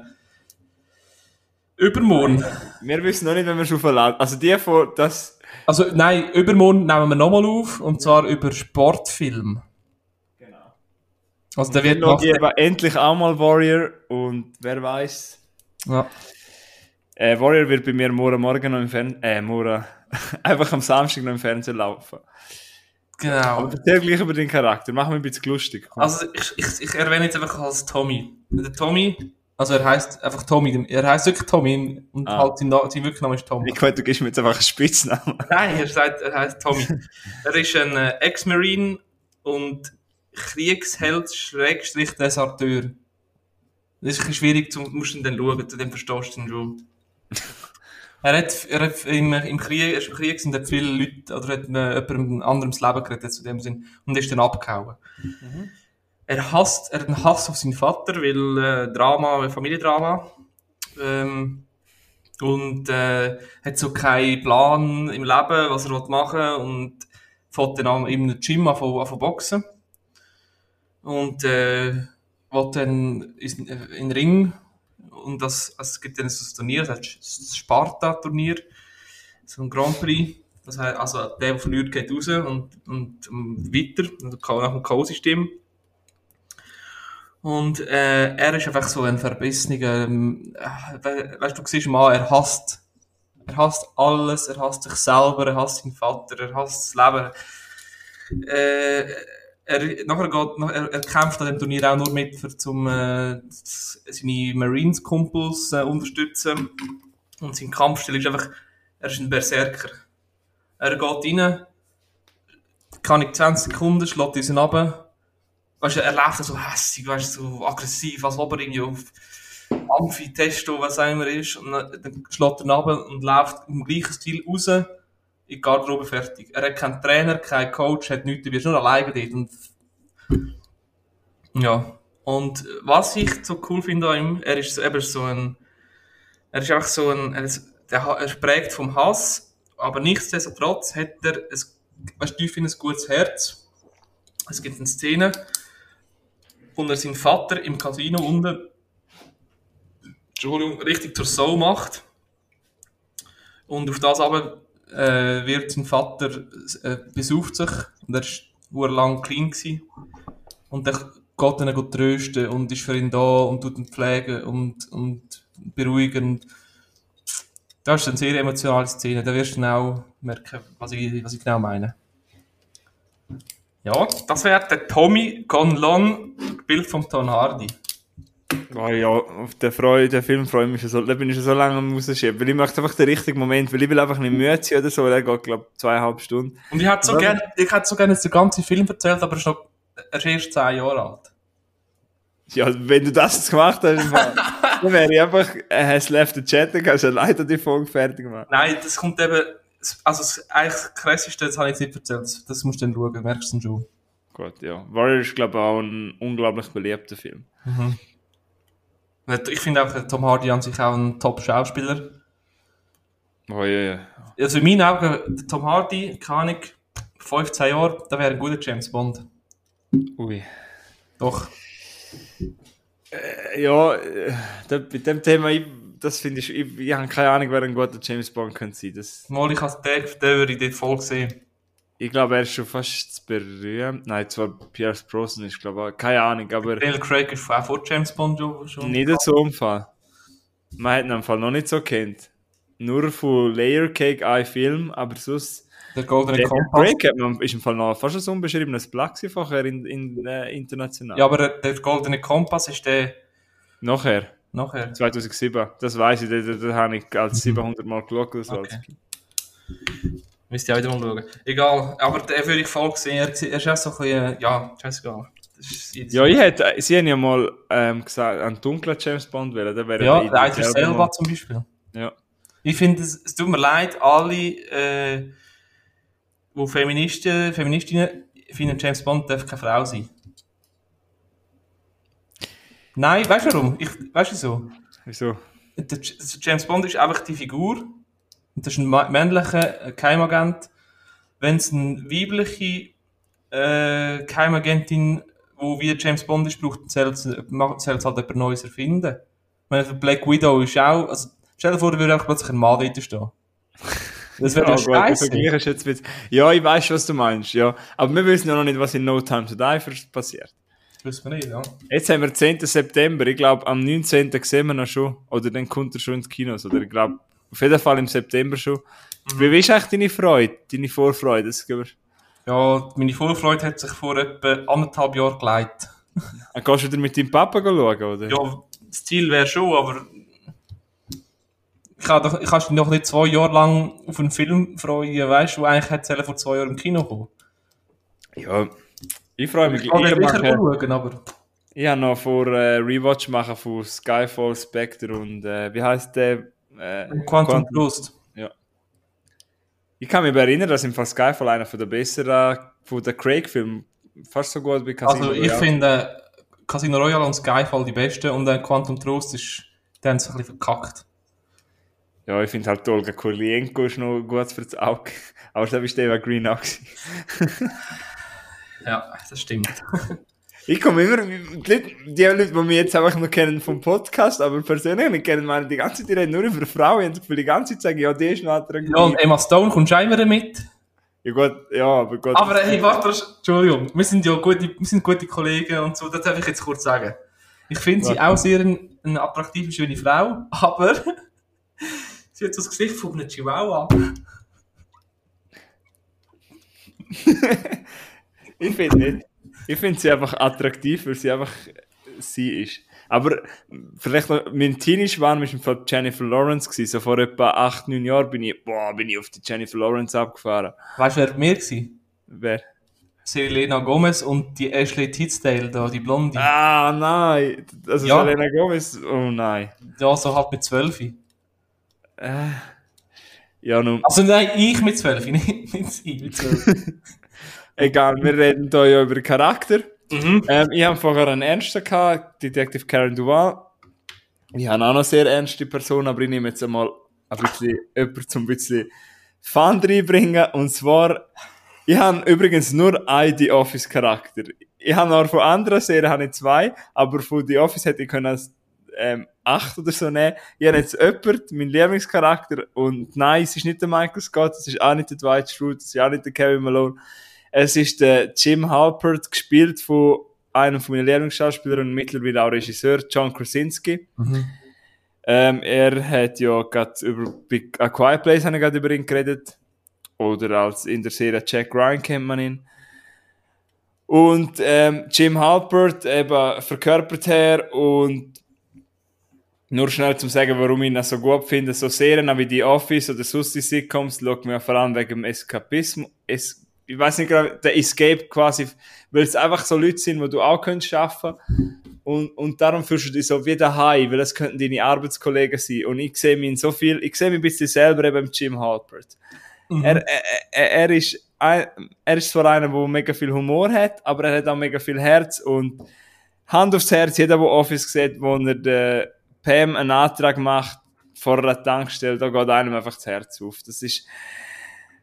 Übermorgen. Wir wissen noch nicht, wenn wir schon verladen. Also die von, das, Also nein, übermorgen nehmen wir nochmal auf und zwar über Sportfilm. Genau. Also der wird noch geben endlich auch mal Warrior und wer weiß. ja, Äh, Warrior wird bei mir morgen Morgen noch im Fernsehen, äh, morgen, einfach am Samstag noch im Fernsehen laufen. Genau. Aber erzähl gleich über den Charakter, mach mir ein bisschen lustig. Komm. Also ich, ich, ich erwähne jetzt einfach als Tommy. Der Tommy, also er heißt einfach Tommy. Er heißt wirklich Tommy und Ah. halt sein, sein Wirkname ist Tom. ich könnte, du gibst mir jetzt einfach einen Spitznamen. Nein, er, sagt, er heißt Tommy. er ist ein äh, Ex-Marine und Kriegsheld Schrägstrich Deserteur. Das ist ein bisschen schwierig, zum, musst du ihn dann schauen, zu dem verstehst du ihn schon. Er hat, er hat im, im Krieg, im Krieg sind hat viele Leute, oder hat äh, jemandem anderem das Leben gerettet, zu dem Sinn, und ist dann abgehauen. Er hasst, er hat einen Hass auf seinen Vater, weil äh, Drama, Familiendrama. Ähm, und äh, hat so keinen Plan im Leben, was er machen will und fährt dann an, in einem Gym an, an, boxen und äh, will dann in den Ring und das, also es gibt dann so ein Turnier, das heißt das Sparta-Turnier, so ein Grand Prix, das heißt, also der, der verliert, geht raus und, und, und weiter, also nach dem K.O.-System. Und äh, er ist einfach so ein verbissener, ähm, äh, we weißt du, du siehst mal, er hasst, er hasst alles, er hasst sich selber, er hasst seinen Vater, er hasst das Leben. Äh, er, nachher geht, er, er kämpft an dem Turnier auch nur mit, für zum, äh, seine Marines-Kumpels äh, unterstützen. Und sein Kampfstil ist einfach, er ist ein Berserker. Er geht rein, kann ich 20 Sekunden, schlägt uns runter, weißt du, er läuft so hässig, weißt du, so aggressiv, als ob er irgendwie auf Amphi, Testo, was auch immer ist, und dann dann schlägt er runter und läuft im gleichen Stil raus, in die Garderobe fertig. Er hat keinen Trainer, keinen Coach, hat nichts, du bist nur alleine dort und ja. Und was ich so cool finde an ihm, er ist eben so ein, er ist einfach so ein, er ist, er prägt vom Hass, aber nichtsdestotrotz hat er, ein, du, tief in ein gutes Herz. Es gibt eine Szene, wo er seinen Vater im Casino unten, Entschuldigung, richtig zur Sau macht. Und auf das aber äh, wird sein Vater äh, besucht sich und er sehr lang clean gewesen. Und dann geht er ihn trösten und ist für ihn da und tut ihn pflegen und, und beruhigen. Das ist eine sehr emotionale Szene. Da wirst du auch merken, was ich, was ich genau meine. Ja, das wäre der Tommy Conlon, gespielt von Tom Hardy. Oh ja, auf den, Freu, den Film freue ich mich schon so, da bin ich schon so lange am rausschieben, weil ich möchte einfach den richtigen Moment, weil ich will einfach nicht müde sein oder so, der geht, glaube ich, zweieinhalb Stunden. Und ich hätte so gerne, ich hätte so gerne den ganzen Film erzählt, aber er ist noch, er ist erst 10 Jahre alt. Ja, wenn du das jetzt gemacht hast, dann wäre ich einfach, er has left the chat, dann kannst du leider die Folge fertig machen. Nein, das kommt eben, also das eigentlich das krasseste, das habe ich jetzt nicht erzählt, das, musst du dann schauen, merkst du schon. Gut, ja. Warrior ist, glaube ich, auch ein unglaublich beliebter Film. Ich finde auch der Tom Hardy an sich auch ein Top-Schauspieler. Oh ja, ja. Also in meinen Augen, Tom Hardy, keine Ahnung, 15 Jahre, da wäre ein guter James Bond. Ui. Doch. Äh, Ja, äh, da, mit dem Thema, ich, das finde ich, ich, ich habe keine Ahnung, wer ein guter James Bond könnte sein. Das, Mal, ich habe den, den würde ich dort voll sehen. Ich glaube, er ist schon fast berühmt. Nein, zwar Pierce Brosnan ist, glaube ich, keine Ahnung, aber Daniel Craig ist auch vor James Bond schon. nicht so im Fall. Man hat ihn im Fall noch nicht so kennt. Nur von Layer Cake ein Film, aber sonst. Der Goldene Der Kompass. Break hat man, ist im Fall noch fast so ein unbeschriebenes Blatt vorher in, in, äh, international. Ja, aber der, Goldene Kompass ist der Nachher, nachher. 2007. Das weiß ich, da, da, da habe ich als 700 Mal geschaut. oder So. Okay. Müsste ich auch wieder mal schauen. Egal, aber den würde ich voll gesehen. Er, er ist auch so ein bisschen, ja, scheißegal. Ja, ich hätte, sie haben ja mal ähm, gesagt, einen dunklen James Bond wählen. Der wäre ja, der der Idris selber zum Beispiel. Ja. Ich finde, es, es tut mir leid, alle, äh, wo Feministen, Feministinnen finden, James Bond darf keine Frau sein. Nein, weißt du warum? Ich, weißt du so? Wieso? Der J- der James Bond ist einfach die Figur. Und das ist ein männlicher äh, Geheimagent. Wenn es eine weibliche äh, Geheimagentin, wo wie James Bond ist, braucht, soll es es halt jemand Neues erfinden. Ich meine, für Black Widow ist auch, also, stell dir vor, da würde einfach plötzlich ein Mann weiterstehen. Das wäre ja, der scheiße. Jetzt wieder- Ja, ich weiß, was du meinst, ja. Aber wir wissen ja noch nicht, was in No Time to Die passiert. Das wissen wir nicht, ja. Jetzt haben wir 10. September. Ich glaube, am 19. sehen wir noch schon. Oder dann kommt er schon ins Kinos. Oder ich glaube, auf jeden Fall im September schon. Wie ist eigentlich deine Freude, deine Vorfreude? Das Ja, meine Vorfreude hat sich vor etwa anderthalb Jahren geleitet. Dann gehst du wieder mit deinem Papa schauen, oder? Ja, das Ziel wäre schon, aber ich kann doch, ich kann mich noch nicht zwei Jahre lang auf einen Film freuen, weißt du, eigentlich hätte vor zwei Jahren im Kino kommen. Ja. Ich freue mich. Ich kann sicher mache, schauen, aber ich habe noch vor äh, Rewatch machen von Skyfall, Spectre und äh, wie heißt der? Äh, Quantum Trost. Ich kann mich erinnern, dass im Fall Skyfall einer von der besseren, von der Craig-Filmen fast so gut wie Casino Also ich Royale. finde Casino Royale und Skyfall die besten und dann Quantum Trost ist, die haben es ein bisschen verkackt. Ja, ich finde halt Olga Kurylenko ist noch gut fürs Auge. Aber da bist du Eva Green auch. Ja, das stimmt. Ich komme immer, die Leute, die Leute, die mich jetzt einfach nur kennen vom Podcast, aber persönlich nicht kennen, meinen die ganze Zeit, die reden nur über Frauen und für die ganze Zeit sagen, ja, die ist noch attraktiv. Ja, und Emma Stone kommt schon immer mit. Ja, gut, ja, aber gut. Aber hey, warte, Entschuldigung, wir sind ja gute, wir sind gute Kollegen und so, das darf ich jetzt kurz sagen. Ich finde sie auch sehr eine, eine attraktive, schöne Frau, aber sie hat so das Gesicht von einem Chihuahua. Ich finde nicht. Ich finde sie einfach attraktiv, weil sie einfach sie ist. Aber vielleicht noch, mein Teenie-Schwarm war im Fall Jennifer Lawrence gewesen. So vor etwa 8, 9 Jahren bin ich, boah, bin ich auf die Jennifer Lawrence abgefahren. Weißt du, wer mir war? Wer? Selena Gomez und die Ashley Tisdale, da, die Blonde. Ah, nein. Also Ja. Selena Gomez, oh nein. Ja, so halt mit 12. Äh, ja, nun, Also nein, ich mit 12, nicht, nicht sie mit 12. egal, wir reden hier ja über Charakter. mhm. Ähm, ich habe vorher einen Ernsten gehabt, Detective Karen Duval. Ich habe auch noch eine sehr ernste Person, aber ich nehme jetzt einmal ein bisschen jemanden zum bisschen Fun reinbringen. Und zwar, ich habe übrigens nur einen The Office Charakter. Ich habe noch von anderen Serien habe ich zwei, aber von The Office hätte ich können ähm, acht oder so nehmen. Ich habe jetzt jemanden, mein Lieblingscharakter, und nein, es ist nicht der Michael Scott, es ist auch nicht der Dwight Schrute, es ist auch nicht der Kevin Malone. Es ist der Jim Halpert, gespielt von einem von meinen Lieblingsschauspielern und mittlerweile auch Regisseur, John Krasinski. Mhm. Ähm, er hat ja gerade über bei A Quiet Place habe ich gerade über ihn geredet. Oder als in der Serie Jack Ryan kennt man ihn. Und ähm, Jim Halpert eben verkörpert er und nur schnell zum sagen, warum ich ihn so gut finde, so Serien wie The Office oder sonst die Sitcoms, schaut mir vor allem wegen dem Eskapismus, es, ich weiß nicht genau, der Escape quasi, weil es einfach so Leute sind, wo du auch könntest schaffen und, und darum fühlst du dich so wie daheim, weil es könnten deine Arbeitskollegen sein und ich sehe mich in so viel, ich sehe mich ein bisschen selber eben im Jim Halpert. Er, er, er, er ist ein, er ist zwar einer, der mega viel Humor hat, aber er hat auch mega viel Herz und Hand aufs Herz, jeder, der Office sieht, wo er der Pam einen Antrag macht vor einer Tankstelle, da geht einem einfach das Herz auf. Das ist,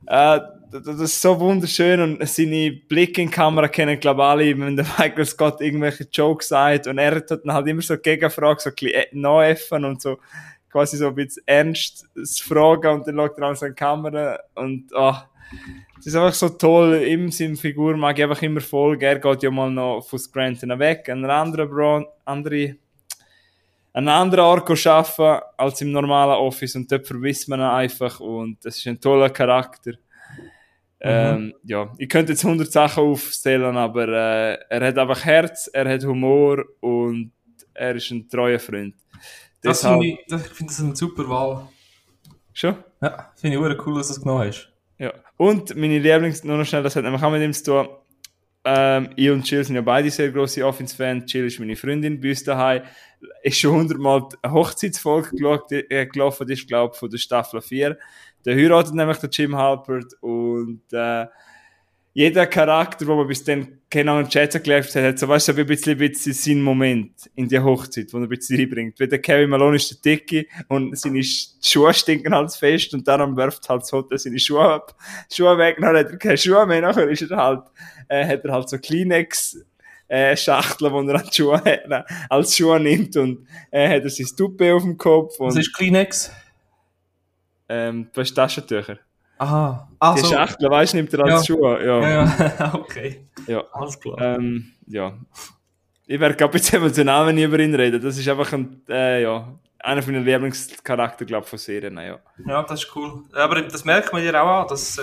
äh, das das ist so wunderschön und seine Blicke in die Kamera kennen, glaube ich, alle, wenn der Michael Scott irgendwelche Jokes sagt und er hat dann halt immer so Gegenfragen, so ein bisschen äh, nachäffen und so quasi so ein bisschen ernst das Fragen und dann schaut er an seine Kamera und ah, es ist einfach so toll, ihm seine Figur mag ich einfach immer folgen, er geht ja mal noch von Scranton weg, ein anderer Bron, andere einen anderen Ort arbeiten als im normalen Office und dort verwisst man ihn einfach und das ist ein toller Charakter. Ähm, ja, ich könnte jetzt 100 Sachen aufzählen, aber äh, er hat einfach Herz, er hat Humor und er ist ein treuer Freund. Das Deshalb- finde ich, das, ich finde das eine super Wahl. Schon? Ja, finde ich auch cool, dass du es genommen hast. Ja. Und meine Lieblings, nur noch schnell, das hat nämlich auch mit ihm zu tun. Ähm, ich und Jill sind ja beide sehr grosse Offense-Fans. Jill ist meine Freundin bei uns daheim. Ist schon hundertmal eine Hochzeitsfolge geschaut, äh, gelaufen, die ist, glaube ich, von der Staffel 4. Der heiratet nämlich der Jim Halpert und äh, jeder Charakter, den man bis dann genau und schätzen gelernt hat, hat so, weißt du, ein bisschen, ein bisschen seinen Moment in die Hochzeit, wo er ein bisschen reinbringt. Wie der Kevin Malone ist der Dicke und seine Schuhe stinken halt fest und dann wirft halt das Hotel seine Schuhe ab, Schuhe weg, dann hat er keine Schuhe mehr, nachher ist er halt, äh, hat er halt so Kleenex, äh, Schachteln, wo er an die Schuhe hat, äh, als Schuhe nimmt und äh, hat er sein Tuppe auf dem Kopf. Und, Was ist Kleenex? Ähm, das ist Taschentücher. Aha. Ah, Die so. Schachtel, weißt du, nimmt er als Ja. Schuhe, ja. Ja, ja, okay. ja. Alles klar. Ähm, ja. Ich werde gerade jetzt emotional, wenn ich über ihn rede. Das ist einfach ein, äh, ja, einer meiner Lieblingscharakter, glaube ich, von Serien, ja. Ja, das ist cool. Aber das merkt man dir auch an, dass, äh,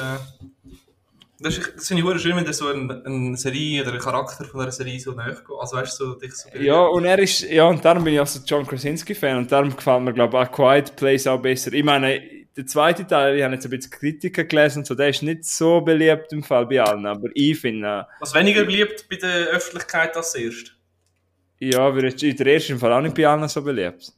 das, ist, das finde ich schön, wenn dir so eine, eine Serie oder ein Charakter von einer Serie so nahe geht. Also weißt du, so, dich so Ja, und er ist, ja, und darum bin ich auch so John Krasinski-Fan und darum gefällt mir, glaube ich, auch Quiet Place auch besser. Ich meine, der zweite Teil, ich habe jetzt ein bisschen Kritiker gelesen, so, der ist nicht so beliebt im Fall bei allen, aber ich finde, Was weniger beliebt bei der Öffentlichkeit als erst. äh, ja, aber jetzt- der erste im Fall auch nicht bei allen so beliebt.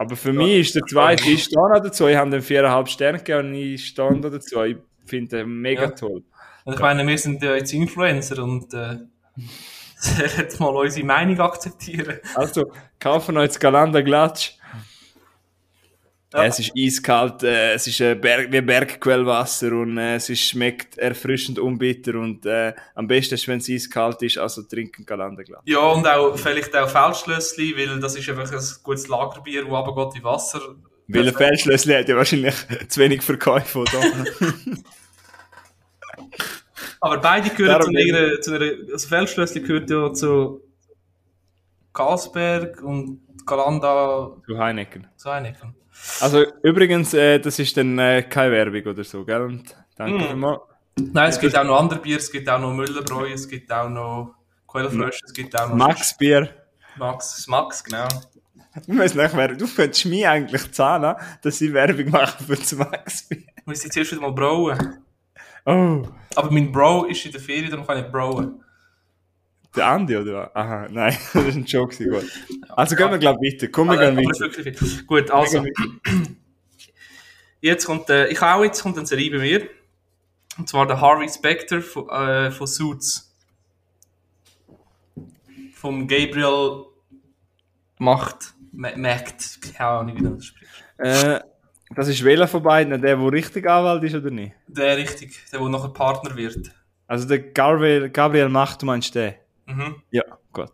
Aber für mich ist der zweite, ich stehe noch dazu, ich habe den viereinhalb Sterne gegeben und ich stehe noch dazu. Ich finde den mega Ja. toll. Und ich meine, wir sind ja jetzt Influencer und äh, jetzt mal unsere Meinung akzeptieren. Also, kaufen euch jetzt Galanda Glatsch. Ja. Es ist eiskalt, äh, es ist äh, Berg, wie Bergquellwasser und äh, es ist, schmeckt erfrischend unbitter und äh, am besten ist, wenn es eiskalt ist, also trinken Galanda Glatsch. Ja, und auch vielleicht auch Feldschlössli, weil das ist einfach ein gutes Lagerbier, das runtergeht wie Wasser. Weil ein Feldschlössli hat ja wahrscheinlich zu wenig Verkäufe, oder? Aber beide gehören zu einer, zu einer, also Feldschlössli gehört ja zu Karlsberg und Galanda Zu Heineken. zu Heineken. Also, übrigens, äh, das ist dann äh, keine Werbung oder so, gell? Und danke Mm. vielmals. Nein, es gibt auch noch andere Bier, es gibt auch noch Müllerbräu, es gibt auch noch Quellfrösche, es gibt auch noch Max Bier. Max, Max, genau. Ich weiss nicht, wer, du könntest mich eigentlich zahlen, dass ich Werbung mache für das Max Bier. Ich muss jetzt zuerst wieder mal brauen. Oh. Aber mein Bro ist in der Ferien, darum kann ich brauen. Der Andi, oder? Aha, nein, das ist ein Joke. Gut. Also gehen wir, glaube ich, weiter. Komm, wir Aber, gehen aber es weiter. wirklich. Gut, also. Gehen Jetzt kommt, äh, ich auch jetzt kommt eine Serie bei mir. Und zwar der Harvey Specter von, äh, von Suits. Vom Gabriel Macht. Ma- Macht. Keine Ahnung, wie du das sprichst. Äh, das ist welcher von beiden? Der, der richtig Anwalt ist oder nicht? Der richtig, der, der nachher Partner wird. Also der Gabriel, Gabriel Macht, du meinst den? Mhm. Ja, gut.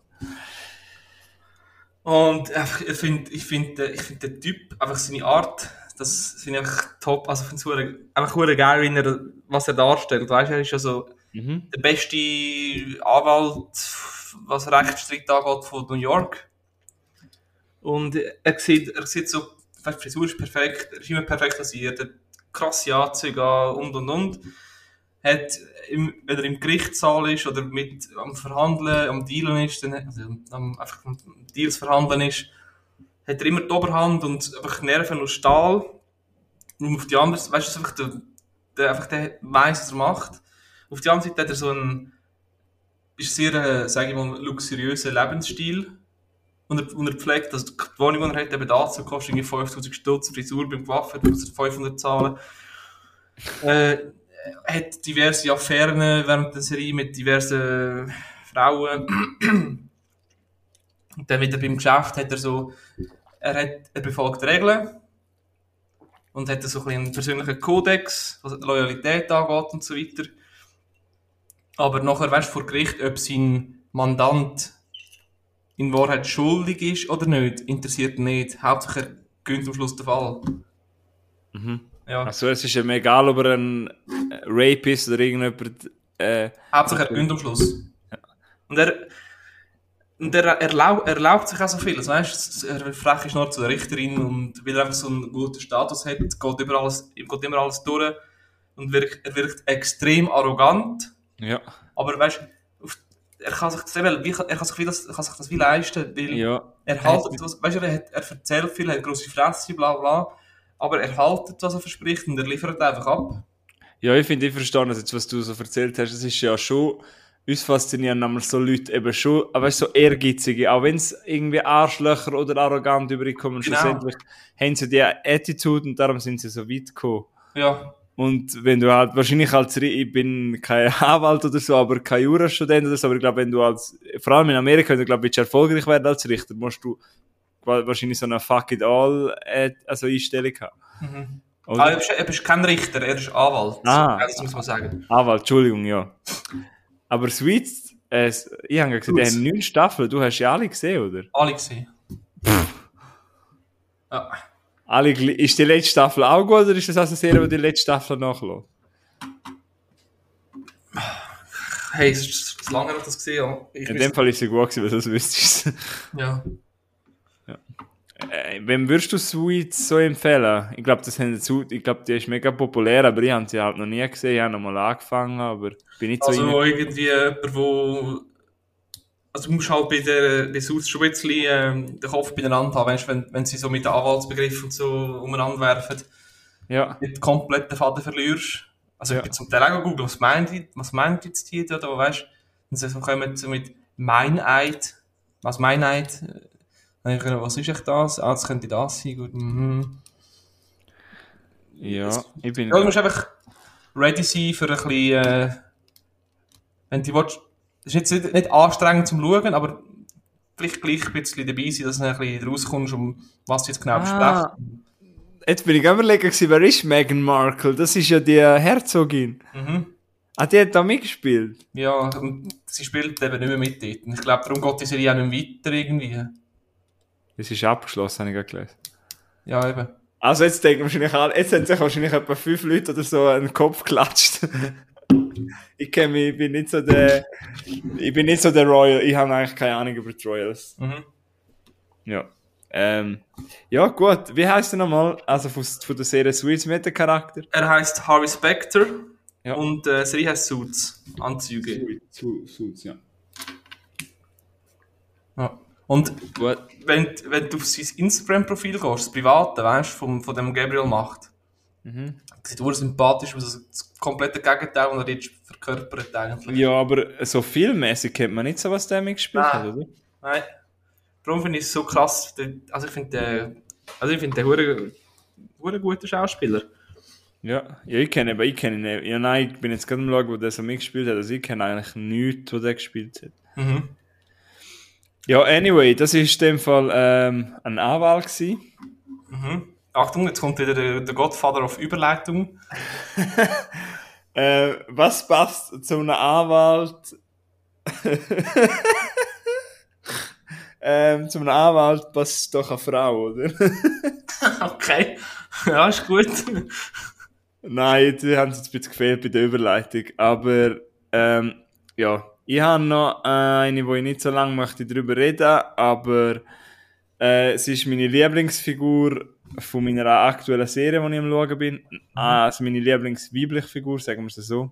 Und ich finde, ich finde, ich finde den Typ, einfach seine Art, das ich einfach top. Also, ich finde es einfach hure geil, wie er, was er darstellt. Weißt du, er ist ja so Mhm. der beste Anwalt, was Rechtsstreit angeht, von New York. Und er sieht, er sieht so, die Frisur ist perfekt, er ist immer perfekt rasiert, krasse Anzüge an und und und. Hat, im, wenn er im Gerichtssaal ist oder mit am Verhandeln, am Dealen ist, dann, also am, einfach am Deals verhandeln ist, hat er immer die Oberhand und einfach Nerven aus Stahl. Und auf die andere Seite, weißt du, einfach der, der, einfach der weiss, was er macht. Auf die andere Seite hat er so einen, ist sehr, äh, sage ich mal, luxuriösen Lebensstil. Und er, und er pflegt, also die Wohnung, die er hat, eben dazu kostet irgendwie 5000 Stutz, Frisur beim er 500 zahlen. Äh, hat diverse Affären während der Serie mit diversen Frauen. Und dann wieder beim Geschäft hat er so, er, hat, er befolgt Regeln und hat so ein einen persönlichen Kodex, was Loyalität angeht und so weiter. Aber nachher, weißt du, vor Gericht, ob sein Mandant in Wahrheit schuldig ist oder nicht, interessiert nicht. Hauptsache er gewinnt am Schluss den Fall. Mhm. Ja. Also es ist ihm egal, ob er ein äh, Rapist oder irgendjemand... Äh, Hauptsache er gewinnt am Schluss. Und er, und er erlaub, erlaubt sich auch so viel. Also, weißt, er frech ist nur zu der Richterin und weil er einfach so einen guten Status hat, geht, über alles, geht immer alles durch und wirkt, er wirkt extrem arrogant. ja. Aber weißt du, er kann sich das, eben- er kann sich, wie das, kann sich das wie leisten, weil Ja. er haltet was, weißt du, er, hat, er erzählt viel, er hat grosse Fresse, bla bla. Aber er haltet, was er verspricht und er liefert einfach ab. Ja, ich finde, ich verstehe das jetzt, was du so erzählt hast. Es ist ja schon, uns faszinieren einmal so Leute eben schon, aber so ehrgeizige, auch wenn es irgendwie Arschlöcher oder arrogant überkommen, Genau. schlussendlich haben sie die Attitude und darum sind sie so weit gekommen. Ja, Und wenn du halt, wahrscheinlich als, ich bin kein Anwalt oder so, aber kein Jurastudent oder so, aber ich glaube, wenn du als, vor allem in Amerika, wenn du, glaube ich, erfolgreich werden als Richter, musst du wahrscheinlich so eine Fuck it all, äh, also Einstellung haben. Mhm. Oder? Ah, er, ist, er ist kein Richter, er ist Anwalt. Ah. Das muss man sagen. Anwalt, Entschuldigung, ja. Aber Sweets, äh, ich habe gesagt, die haben neun Staffeln, du hast ja alle gesehen, oder? Alle gesehen. Ja. Alle, ist die letzte Staffel auch gut, oder ist das also eine Serie, die die letzte Staffel nachlässt? Hey, es ist lange, ich das gesehen habe. Ich In dem Fall ist sie gut gewesen, weil sonst wüsstest du es. Ja. Äh, wem würdest du Sweets so empfehlen? Ich glaube, das haben dazu, ich glaube, die ist mega populär, aber ich habe sie halt noch nie gesehen. Ich habe noch mal angefangen, aber bin nicht so Also irgendwie jemand, wo... Also du musst halt bei der Ressource schon ein bisschen ähm, den Kopf beieinander haben, weißt, wenn, wenn sie so mit den Anwaltsbegriffen und so umeinander werfen, Ja, nicht komplett den Faden verlierst. Also Ja. ich bin zum Teil auch googeln, was meint, die- was meint jetzt die da, weißt und sie kommen so mit Meineid, was Meineid, äh, dann ich, was ist echt das? Ah, das könnte das sein, gut, mhm. ja, ich bin. Ja, du musst einfach ready sein für ein bisschen, äh, wenn du willst, es ist jetzt nicht, nicht anstrengend zum Schauen, aber vielleicht gleich ein bisschen dabei sein, dass du ein bisschen rauskommst, um was du jetzt genau Ah. besprechen. Jetzt bin ich überlegen, wer ist Meghan Markle? Das ist ja die Herzogin. Mhm. Ah, die hat da mitgespielt. Ja, und sie spielt eben nicht mehr mit dort. Und ich glaube, darum geht die Serie auch nicht mehr weiter irgendwie. Das ist abgeschlossen, habe ich gerade gelesen. Ja, eben. Also jetzt denken wahrscheinlich alle, jetzt haben sich wahrscheinlich etwa fünf Leute oder so den Kopf geklatscht. ich kenne mich, ich bin nicht so der, ich bin nicht so der Royal, ich habe eigentlich keine Ahnung über die Royals. Mhm. Ja. Ähm, ja, gut. Wie heißt er nochmal? Also von, von der Serie Suits mit dem Charakter? Er heißt Harvey Specter Ja. und äh, die Serie heißt Suits. Anzüge. Suits, ja. Ja. Und Gut. wenn, wenn du auf sein Instagram-Profil gehst, das private, weißt du, von, von dem Gabriel Macht, Mhm. sieht ur sympathisch aus, also das komplette Gegenteil, was er jetzt verkörpert eigentlich. Ja, aber so filmmäßig kennt man nicht so, was der mitgespielt Nein. hat, oder? Nein. Darum finde ich es so krass. Also ich finde den, also ich finde den hure, hure guter Schauspieler. Ja, ja ich kenne aber ich kenne ihn. Ja, nein, ich bin jetzt gerade am schauen, wo der so mitgespielt hat. Also ich kenne eigentlich nichts, wo der gespielt hat. Mhm. Ja, anyway, das ist in dem Fall ähm, ein Anwalt gewesen. Mhm. Achtung, jetzt kommt wieder der, der Godfather auf Überleitung. Äh, was passt zu einem Anwalt? ähm, zu einem Anwalt passt doch eine Frau, oder? okay. Ja, ist gut. Nein, die haben es jetzt ein bisschen gefehlt bei der Überleitung. Aber ähm, ja, ich habe noch eine, wo ich nicht so lange möchte drüber reden, aber äh, sie ist meine Lieblingsfigur von meiner aktuellen Serie, die ich am schauen bin. Ah, Also meine Lieblingsweibliche Figur, sagen wir es so.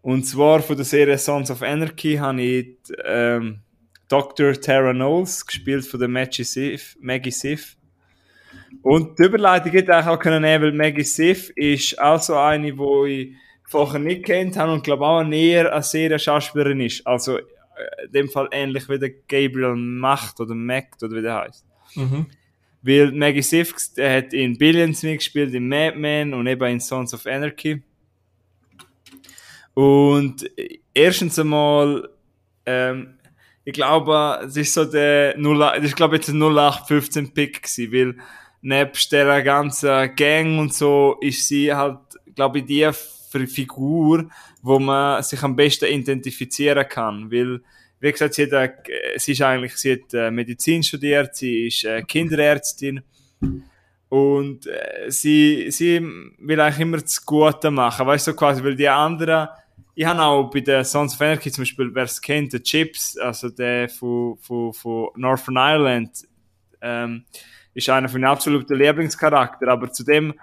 Und zwar von der Serie Sons of Anarchy habe ich die, ähm, Dr. Tara Knowles gespielt von der Maggie Sif. Maggie Sif. Und die Überleitung hätte ich auch können nehmen, weil Maggie Sif ist also eine, die ich vorher nicht kennt habe und glaube auch näher eine Serie-Schauspielerin ist. Also äh, in dem Fall ähnlich wie der Gabriel Macht oder Macht oder wie der heißt. Mhm. Weil Maggie Sif der hat in Billions mitgespielt, in Mad Men und eben in Sons of Anarchy. Und äh, erstens einmal, ähm, ich glaube, es ist so der 0, das ist glaube ich jetzt ein 0815 Pick gewesen, weil nebst der ganzen Gang und so ist sie halt, glaube ich, die Figur, wo man sich am besten identifizieren kann, weil wie gesagt, sie, hat, äh, sie ist eigentlich, sie hat äh, Medizin studiert, sie ist äh, Kinderärztin und äh, sie, sie will eigentlich immer das Gute machen, weißt du, so quasi, weil die anderen, ich habe auch bei den Sons of Anarchy zum Beispiel, wer es kennt, der Chips, also der von, von, von Northern Ireland, ähm, ist einer von meinen absoluten Lieblingscharakter, aber zu dem,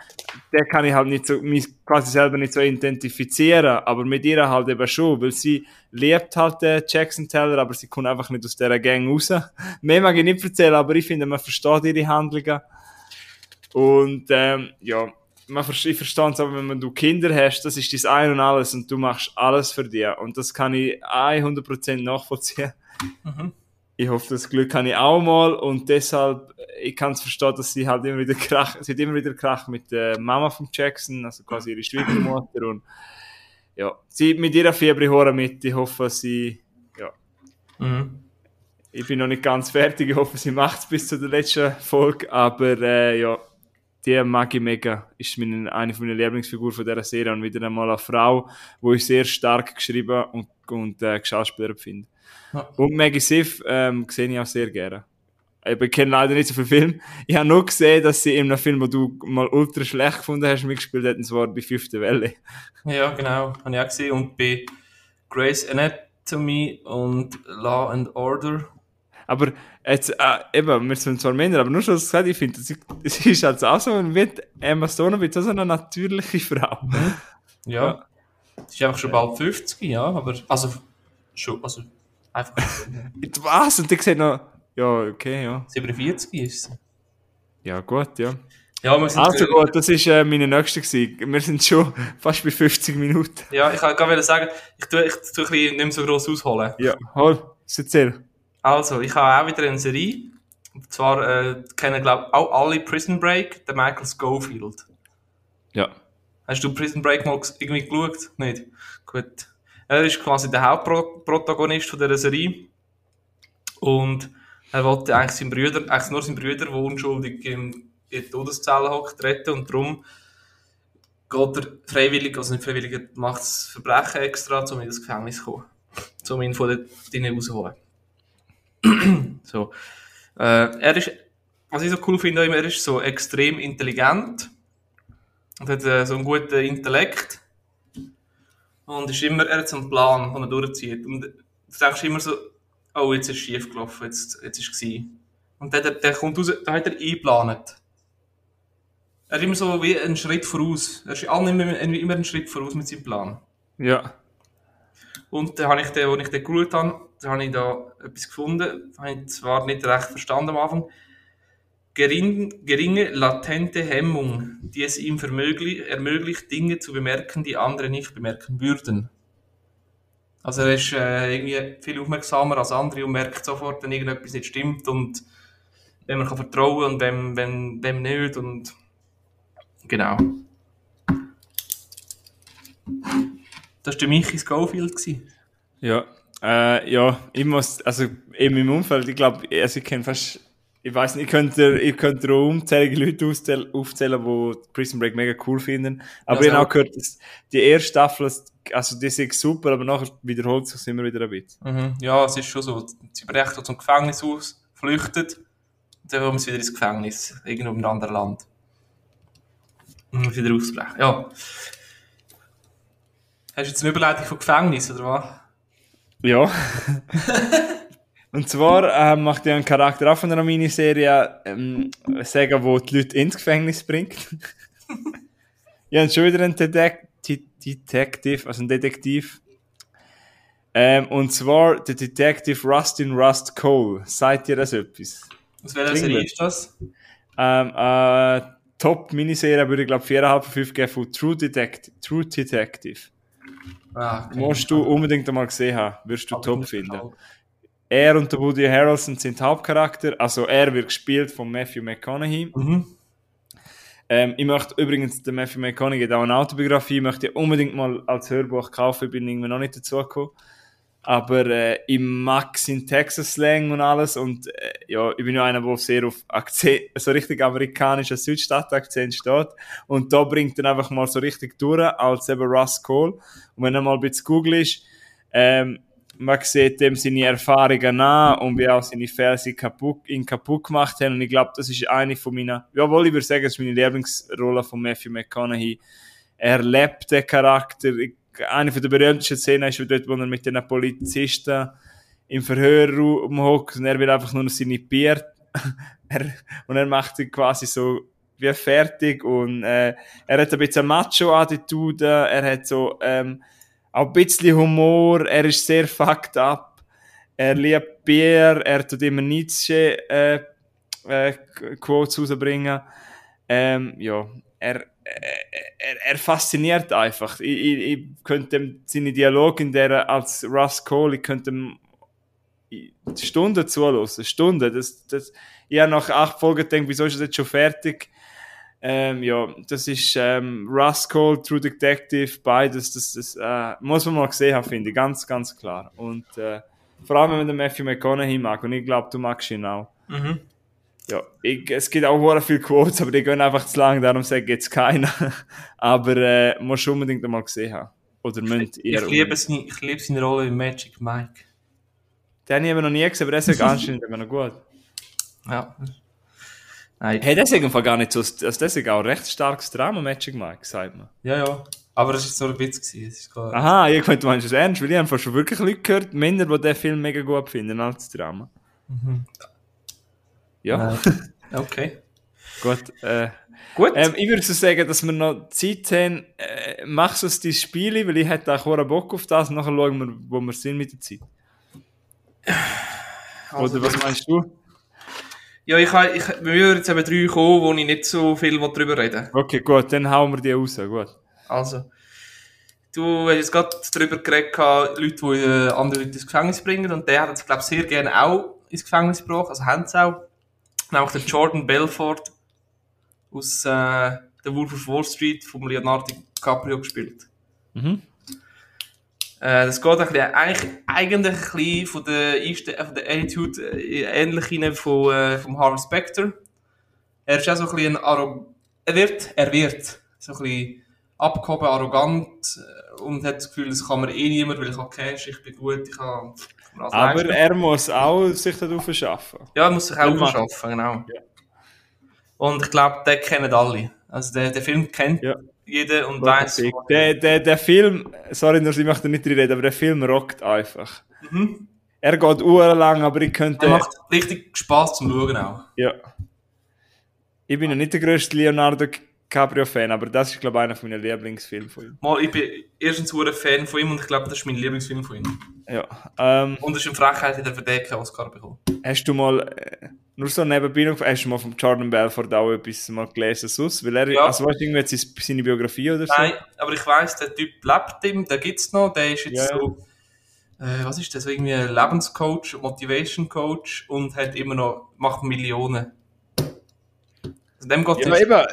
der kann ich halt nicht so, mich quasi selber nicht so identifizieren, aber mit ihr halt eben schon, weil sie liebt halt den Jackson Teller, aber sie kommt einfach nicht aus dieser Gang raus. Mehr mag ich nicht erzählen, aber ich finde, man versteht ihre Handlungen. Und ähm, ja, man, ich verstehe es aber, wenn du Kinder hast, das ist dein Ein und Alles und du machst alles für dich. Und das kann ich 100% nachvollziehen. Mhm. Ich hoffe, das Glück habe ich auch mal und deshalb, ich kann es verstehen, dass sie halt immer wieder krach, sie hat immer wieder krach mit der Mama von Jackson, also quasi ihre Schwiegermutter und ja, sie mit ihrer Fieber mit. Ich hoffe, sie, ja. Mhm. Ich bin noch nicht ganz fertig. Ich hoffe, sie macht es bis zu der letzten Folge. Aber äh, ja, die mag ich mega. Ist meine, eine von meinen Lieblingsfiguren von dieser Serie. Und wieder einmal eine Frau, die ich sehr stark geschrieben und, und äh, geschauspielert finde. Ja. Und Maggie Siff ähm, sehe ich auch sehr gerne. Ich kenne leider nicht so viel Film. Ich habe nur gesehen, dass sie in einem Film, wo du mal ultra schlecht gefunden hast, mitgespielt hat, und zwar bei Fünfte Welle. Ja, genau. Habe ich auch gesehen. Und bei Grace Anatomy und Law and Order aber jetzt, äh, eben, wir sind zwar Männer, aber nur schon gesagt, ich finde, sie, sie ist halt auch so wie Emma Stone, wie so eine natürliche Frau. Ja. ja. Sie ist einfach schon bald 50, ja, aber, also, schon, also, einfach. Was? Und die sieht noch, ja, okay, ja. 47 ist sie. Ja, gut, ja. Ja, also gut, das war äh, meine nächste. Gewesen. Wir sind schon fast bei 50 Minuten. Ja, ich wollte gerade sagen, ich tue, ich tue ein bisschen nicht mehr so gross ausholen. Ja, hol, erzähl. Also, ich habe auch wieder eine Serie. Und zwar äh, kennen, glaube ich, auch alle Prison Break, der Michael Schofield. Ja. Hast du Prison Break mal irgendwie geschaut? Nicht? Gut. Er ist quasi der Hauptprotagonist von dieser Serie. Und er wollte eigentlich seinen Brüder, eigentlich nur seinen Brüder, der unschuldig in die Todeszelle hockt, retten. Und darum geht er freiwillig, also nicht freiwillig, macht das Verbrechen extra, um in das Gefängnis zu kommen. Um ihn von dort rauszuholen. so. Äh, er ist, was ich so cool finde, er ist so extrem intelligent und hat äh, so einen guten Intellekt und ist immer, er hat so einen Plan, den er durchzieht und du denkst immer so, oh, jetzt ist es schief gelaufen, jetzt, jetzt ist es gewesen. Und der, der, kommt raus, da hat er eingeplant. Er ist immer so wie einen Schritt voraus. Er ist immer, immer einen Schritt voraus mit seinem Plan. Ja. Und dann habe ich den, als ich den geschaut habe, da habe ich da etwas gefunden, habe ich zwar nicht recht verstanden am Anfang. Gering, geringe latente Hemmung, die es ihm ermöglicht, Dinge zu bemerken, die andere nicht bemerken würden. Also er ist äh, irgendwie viel aufmerksamer als andere und merkt sofort, wenn irgendetwas nicht stimmt und wenn man kann vertrauen und wem, wem, wem nicht und genau. Das war der Michi Schofield. Ja, äh, ja, ich muss, also in meinem Umfeld, ich glaube, also ich kenne fast, ich weiß nicht, ich könnte, ich könnte auch unzählige Leute aufzählen, aufzählen, die Prison Break mega cool finden. Aber ja, ich habe auch gehört, dass die erste Staffel, also die ist super, aber nachher wiederholt sich immer wieder ein bisschen. Mhm. Ja, es ist schon so. Sie brechen zum Gefängnis aus, flüchtet, und dann kommen sie wieder ins Gefängnis, irgendwo in einem anderen Land. Und wieder ausbrechen. Ja. Hast du jetzt eine Überleitung von Gefängnis, oder was? Ja. Und zwar äh, macht er einen Charakter auch von einer Miniserie ähm, sagen, wo die Leute ins Gefängnis bringt. ja, und schon wieder ein Detec Detective, also ein Detektiv. Ähm, und zwar der Detective Rustin Rust Cole. Seid ihr das etwas? Aus welcher Serie ist das? Ähm, äh, Top-Miniserie würde ich glaube 4,5 von 5 geben von True, Detect True Detective. Ah, okay. Musst du unbedingt einmal gesehen haben, wirst du Aber top finden. Er und der Woody Harrelson sind Hauptcharakter, also er wird gespielt von Matthew McConaughey. Mhm. Ähm, ich möchte übrigens, der Matthew McConaughey hat auch eine Autobiografie, möchte ich unbedingt mal als Hörbuch kaufen, bin irgendwie noch nicht dazu gekommen. Aber äh, ich mag seinen Texas-Slang und alles und äh, ja, ich bin ja einer, der sehr auf Akzent, so richtig amerikanischer Südstadt-Akzent steht und da bringt er einfach mal so richtig durch, als eben Russ Cole. Und wenn er mal ein bisschen googelst, ähm, man sieht dem seine Erfahrungen nach und wie auch seine Fehler kaputt, ihn kaputt gemacht haben. Und ich glaube, das ist eine von meinen, jawohl, ich würde sagen, das ist meine Lieblingsrolle von Matthew McConaughey. Er lebt den Charakter. Ich eine der berühmtesten Szenen ist dort, wo er mit den Polizisten im Verhörraum hockt und er will einfach nur seine Bier er, und er macht sie quasi so wie fertig und äh, er hat ein bisschen Macho-Attitude, er hat so ähm, auch ein bisschen Humor, er ist sehr fucked up, er liebt Bier, er tut immer Nietzsche äh, äh, Quotes rausbringen Ähm, ja, er, er, er fasziniert einfach. Ich, ich, ich könnte seine Dialog in der als Russ Cole, ich könnte Stunden zuhören. Stunden. Das, das, ich habe nach acht Folgen gedacht, wieso ist das jetzt schon fertig? Ähm, ja, das ist ähm, Russ Cole, True Detective, beides. Das, das äh, muss man mal gesehen haben, finde ich. Ganz, ganz klar. Und äh, vor allem, wenn man den Matthew McConaughey mag. Und ich glaube, du magst ihn auch. Mhm. Ja, ich, es gibt auch sehr viele Quotes, aber die gehen einfach zu lang, darum sage ich jetzt keiner. aber äh, musst du unbedingt einmal gesehen haben. Oder müsst Ich, ich, liebe seine, ich liebe seine Rolle in Magic Mike. Den habe ich eben noch nie gesehen, aber der ist anscheinend immer noch gut. Ja. Nein. Hey, das ist einfach gar nicht so, also das ist auch ein recht starkes Drama, Magic Mike, sagt man. Ja, ja. Aber es war so ein Witz. Gewesen. Es. Aha, ich könnte meinst es ernst, weil ich einfach schon wirklich Leute gehört, Männer, die den Film mega gut finden als Drama. Mhm. Ja. Äh, okay. Gut, äh, Gut. ähm, ich würde so sagen, dass wir noch Zeit haben, äh, machst du es die Spiele, weil ich hätte auch einen Bock auf das, nachher schauen wir, wo wir sind mit der Zeit. Also, Oder was meinst du? Ja, ich, ich, wir würden jetzt eben drei kommen, wo ich nicht so viel darüber reden. Okay, gut, dann hauen wir die raus, gut. Also, du hast jetzt gerade darüber geredet, Leute, die äh, andere Leute ins Gefängnis bringen. Und der hat es, glaube ich, sehr gerne auch ins Gefängnis gebracht. Also haben sie auch. Nämlich der Jordan Belfort aus äh, der Wolf of Wall Street von Leonardo DiCaprio gespielt. Mhm. Äh, das geht ein bisschen, eigentlich, eigentlich ein bisschen von der, Einste äh, von der Attitude äh, ähnlich rein von, äh, vom Harvey Specter. Er ist auch so ein bisschen ein Arro er wird, er wird so ein bisschen abgehoben, arrogant äh, und hat das Gefühl, das kann mir eh niemand, weil ich habe Cash, ich bin gut, ich habe... alles Aber er muss auch sich darauf schaffen. Ja, er muss sich auch Er macht- verschaffen, genau. Ja. Und ich glaube, den kennen alle. Also der, der Film kennt Ja. jeder und weiß. Der, der, der Film, sorry, nur, ich möchte nicht reden, aber der Film rockt einfach. Mhm. Er geht lang, aber ich könnte. Der macht richtig Spaß zum Schauen auch. Ja. Ich bin ja nicht der grösste Leonardo DiCaprio-Fan, aber das ist, glaube ich, einer meiner Lieblingsfilme von ihm. Mal, ich bin erstens ein Fan von ihm und ich glaube, das ist mein Lieblingsfilm von ihm. Ja. Ähm, Und es ist eine Frechheit, in der Verdecke Oscar bekommen. hast du mal, äh, nur so nebenbei noch, hast du mal von Jordan Belfort auch etwas mal gelesen, sonst? Weil er, Ja. also weißt du, irgendwie jetzt seine- Biografie oder so? Nein, aber ich weiss, der Typ lebt ihm, der gibt's noch, der ist jetzt Ja, so, äh, was ist das, so irgendwie ein Lebenscoach, Motivation Coach und hat immer noch, macht Millionen. Also dem geht Ja, eben,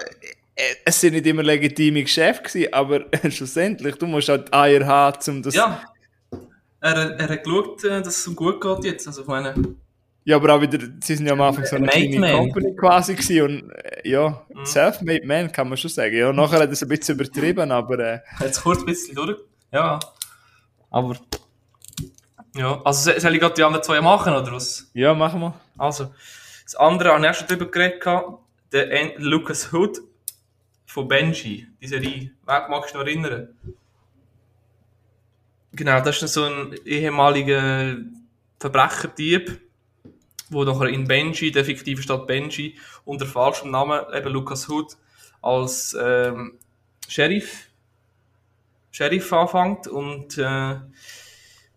es sind nicht immer legitime Geschäfte gewesen, aber schlussendlich, du musst halt Eier haben, um das... Ja. Er, er hat geschaut, äh, dass es ihm gut geht jetzt. Also ich meine, Ja, aber auch wieder, sie sind ja am Anfang so eine kleine Man. Company quasi gewesen und äh, ja, Mhm. self-made man kann man schon sagen. Ja, nachher hat er es ein bisschen übertrieben, aber äh, jetzt kurz ein bisschen durch. Ja. Aber. Ja, also soll ich gerade die anderen zwei machen, oder was? ja, machen wir. Also, das andere habe ich auch schon drüber geredet, der An- Lucas Hood von Benji, die Serie. Wer- Magst du noch erinnern? Genau, das ist so ein ehemaliger Verbrechertyp, wo nachher in Benji, der fiktive Stadt Benji, unter falschem Namen, eben Lucas Hood, als ähm, Sheriff, Sheriff anfängt und äh,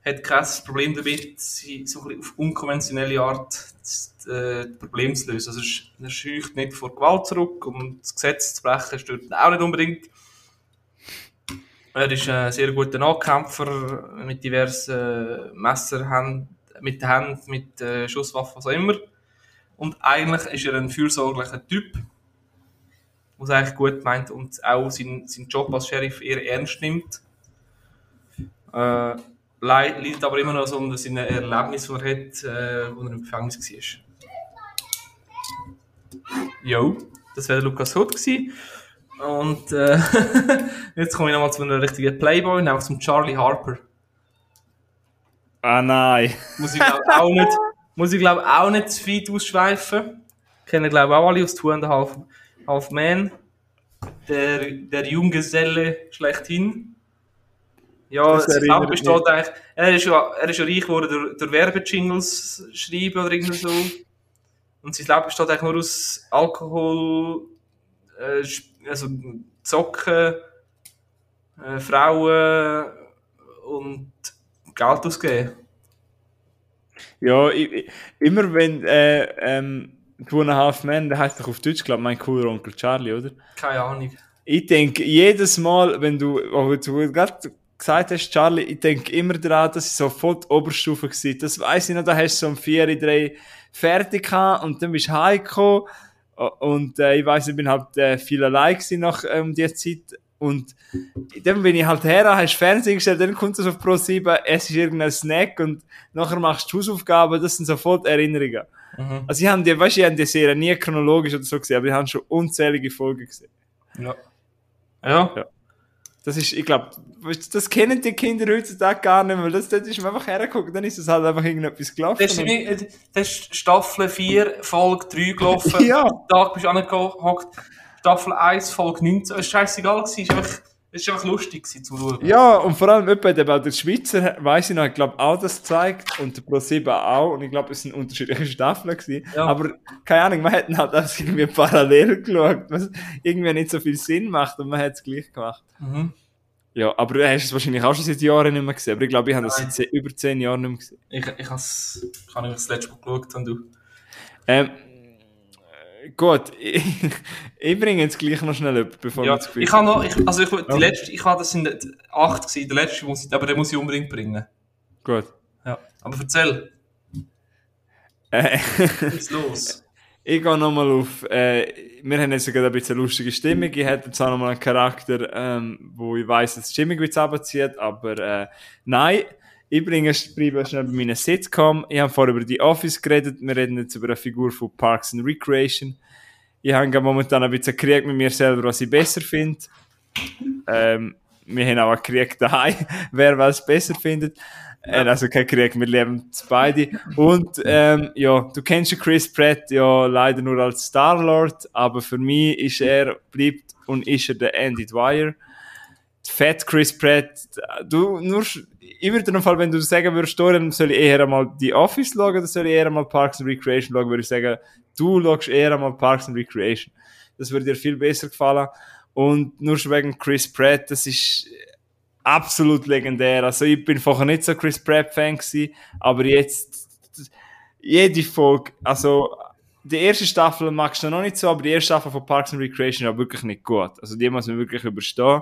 hat kein Problem damit, sie so auf unkonventionelle Art das äh, das Problem zu lösen. Also er sch- scheucht nicht vor Gewalt zurück, um das Gesetz zu brechen, stört ihn auch nicht unbedingt. Er ist ein sehr guter Nahkämpfer mit diversen Messerhänden, mit den Händen, mit äh, Schusswaffen, was auch immer. Und eigentlich ist er ein fürsorglicher Typ, der es eigentlich gut meint und auch seinen, seinen Job als Sheriff eher ernst nimmt. Äh, leid- leidet aber immer noch so unter seinen Erlebnissen, die er hat, äh, wo er im Gefängnis war. Jo, das wäre Lukas Hood gewesen. Und äh, jetzt komme ich nochmal zu einem richtigen Playboy, nämlich zum Charlie Harper. Ah nein. Muss ich glaube auch nicht, muss ich glaube auch nicht zu weit ausschweifen. Kennen glaube auch alle aus Two and a Half, Half Men. Der, der Junggeselle schlechthin. Ja, Das erinnert Leben besteht eigentlich, er ist ja, er ist ja reich geworden durch, durch Werbejingles schreiben oder irgendwie so. Und sein Leben besteht eigentlich nur aus Alkohol, äh, also Zocken, äh, Frauen und Geld ausgeben. Ja, ich, immer wenn, äh, ähm, Two and a Half Men, der heißt doch auf Deutsch, glaube ich, mein cooler Onkel Charlie, oder? Keine Ahnung. Ich denke, jedes Mal, wenn du, oh, du gerade gesagt hast, Charlie, ich denke immer daran, dass ich so voll die Oberstufe war. Das weiss ich noch, da hast du so um vier, drei fertig gehabt und dann bist du heimgekommen und äh, ich weiss, ich bin halt äh, viel allein gewesen nach ähm, dieser Zeit und dann bin ich halt her, hast Fernsehen gestellt, dann kommt es auf Pro 7, es ist irgendein Snack und nachher machst du Hausaufgaben, das sind sofort Erinnerungen. Mhm. Also ich habe die, weißt, ich habe die Serie nie chronologisch oder so gesehen, aber ich habe schon unzählige Folgen gesehen. Ja. Ja. ja. Das ist, ich glaube, das kennen die Kinder heutzutage gar nicht mehr, das, das ist man einfach hergeguckt, dann ist es halt einfach irgendetwas gelaufen. Das ist, wie, das ist Staffel 4, Folge 3 gelaufen. ja. Tag bist du angehockt, Staffel 1, Folge 19, es war scheißegal, es ist einfach, es ist einfach lustig zu schauen. Ja, und vor allem bei der Schweizer, weiss ich noch, ich glaube auch das zeigt und der Pro7 auch und ich glaube, es sind unterschiedliche Staffeln gewesen. Ja. Aber keine Ahnung, man hätte halt das irgendwie parallel geschaut, was irgendwie nicht so viel Sinn macht und man hat es gleich gemacht. Mhm. Ja, aber du hast es wahrscheinlich auch schon seit Jahren nicht mehr gesehen, aber ich glaube, ich habe das seit über zehn Jahren nicht mehr gesehen. Ich, ich habe es, das letzte Mal geschaut und du? Ähm, Gut, ich, ich bringe jetzt gleich noch schnell jemanden, bevor ja, wir das Ich habe noch, ich, also ich, die letzte, ich habe, das sind acht gewesen, der letzte muss ich, aber den muss ich unbedingt bringen. Gut. Ja, aber erzähl. Äh, Was los? Ich gehe nochmal auf, äh, wir haben jetzt gerade ein bisschen lustige Stimmung, ich hätte jetzt auch nochmal einen Charakter, ähm, wo ich weiss, dass die Stimmung jetzt runterzieht, aber äh, nein, ich bringe, bleibe schnell bei meiner Sitcom. Ich habe vorher über die Office geredet. Wir reden jetzt über eine Figur von Parks and Recreation. Ich habe momentan ein bisschen Krieg mit mir selber, was ich besser finde. Ähm, wir haben auch einen Krieg daheim, wer was besser findet. Äh, also kein Krieg, wir leben beide. Und ähm, ja, du kennst ja Chris Pratt ja leider nur als Star-Lord, aber für mich ist er, bleibt und ist er der Andy Dwyer. Fett Chris Pratt, du nur ich würde im Fall, wenn du sagen würdest, dann soll ich eher einmal die Office schauen oder soll ich eher einmal Parks and Recreation schauen, würde ich sagen, du schaust eher einmal Parks and Recreation. Das würde dir viel besser gefallen. Und nur schon wegen Chris Pratt, das ist absolut legendär. Also ich bin vorher nicht so Chris Pratt-Fan aber jetzt, jede Folge, also die erste Staffel magst du noch nicht so, aber die erste Staffel von Parks and Recreation war wirklich nicht gut. Also die muss man wirklich überstehen.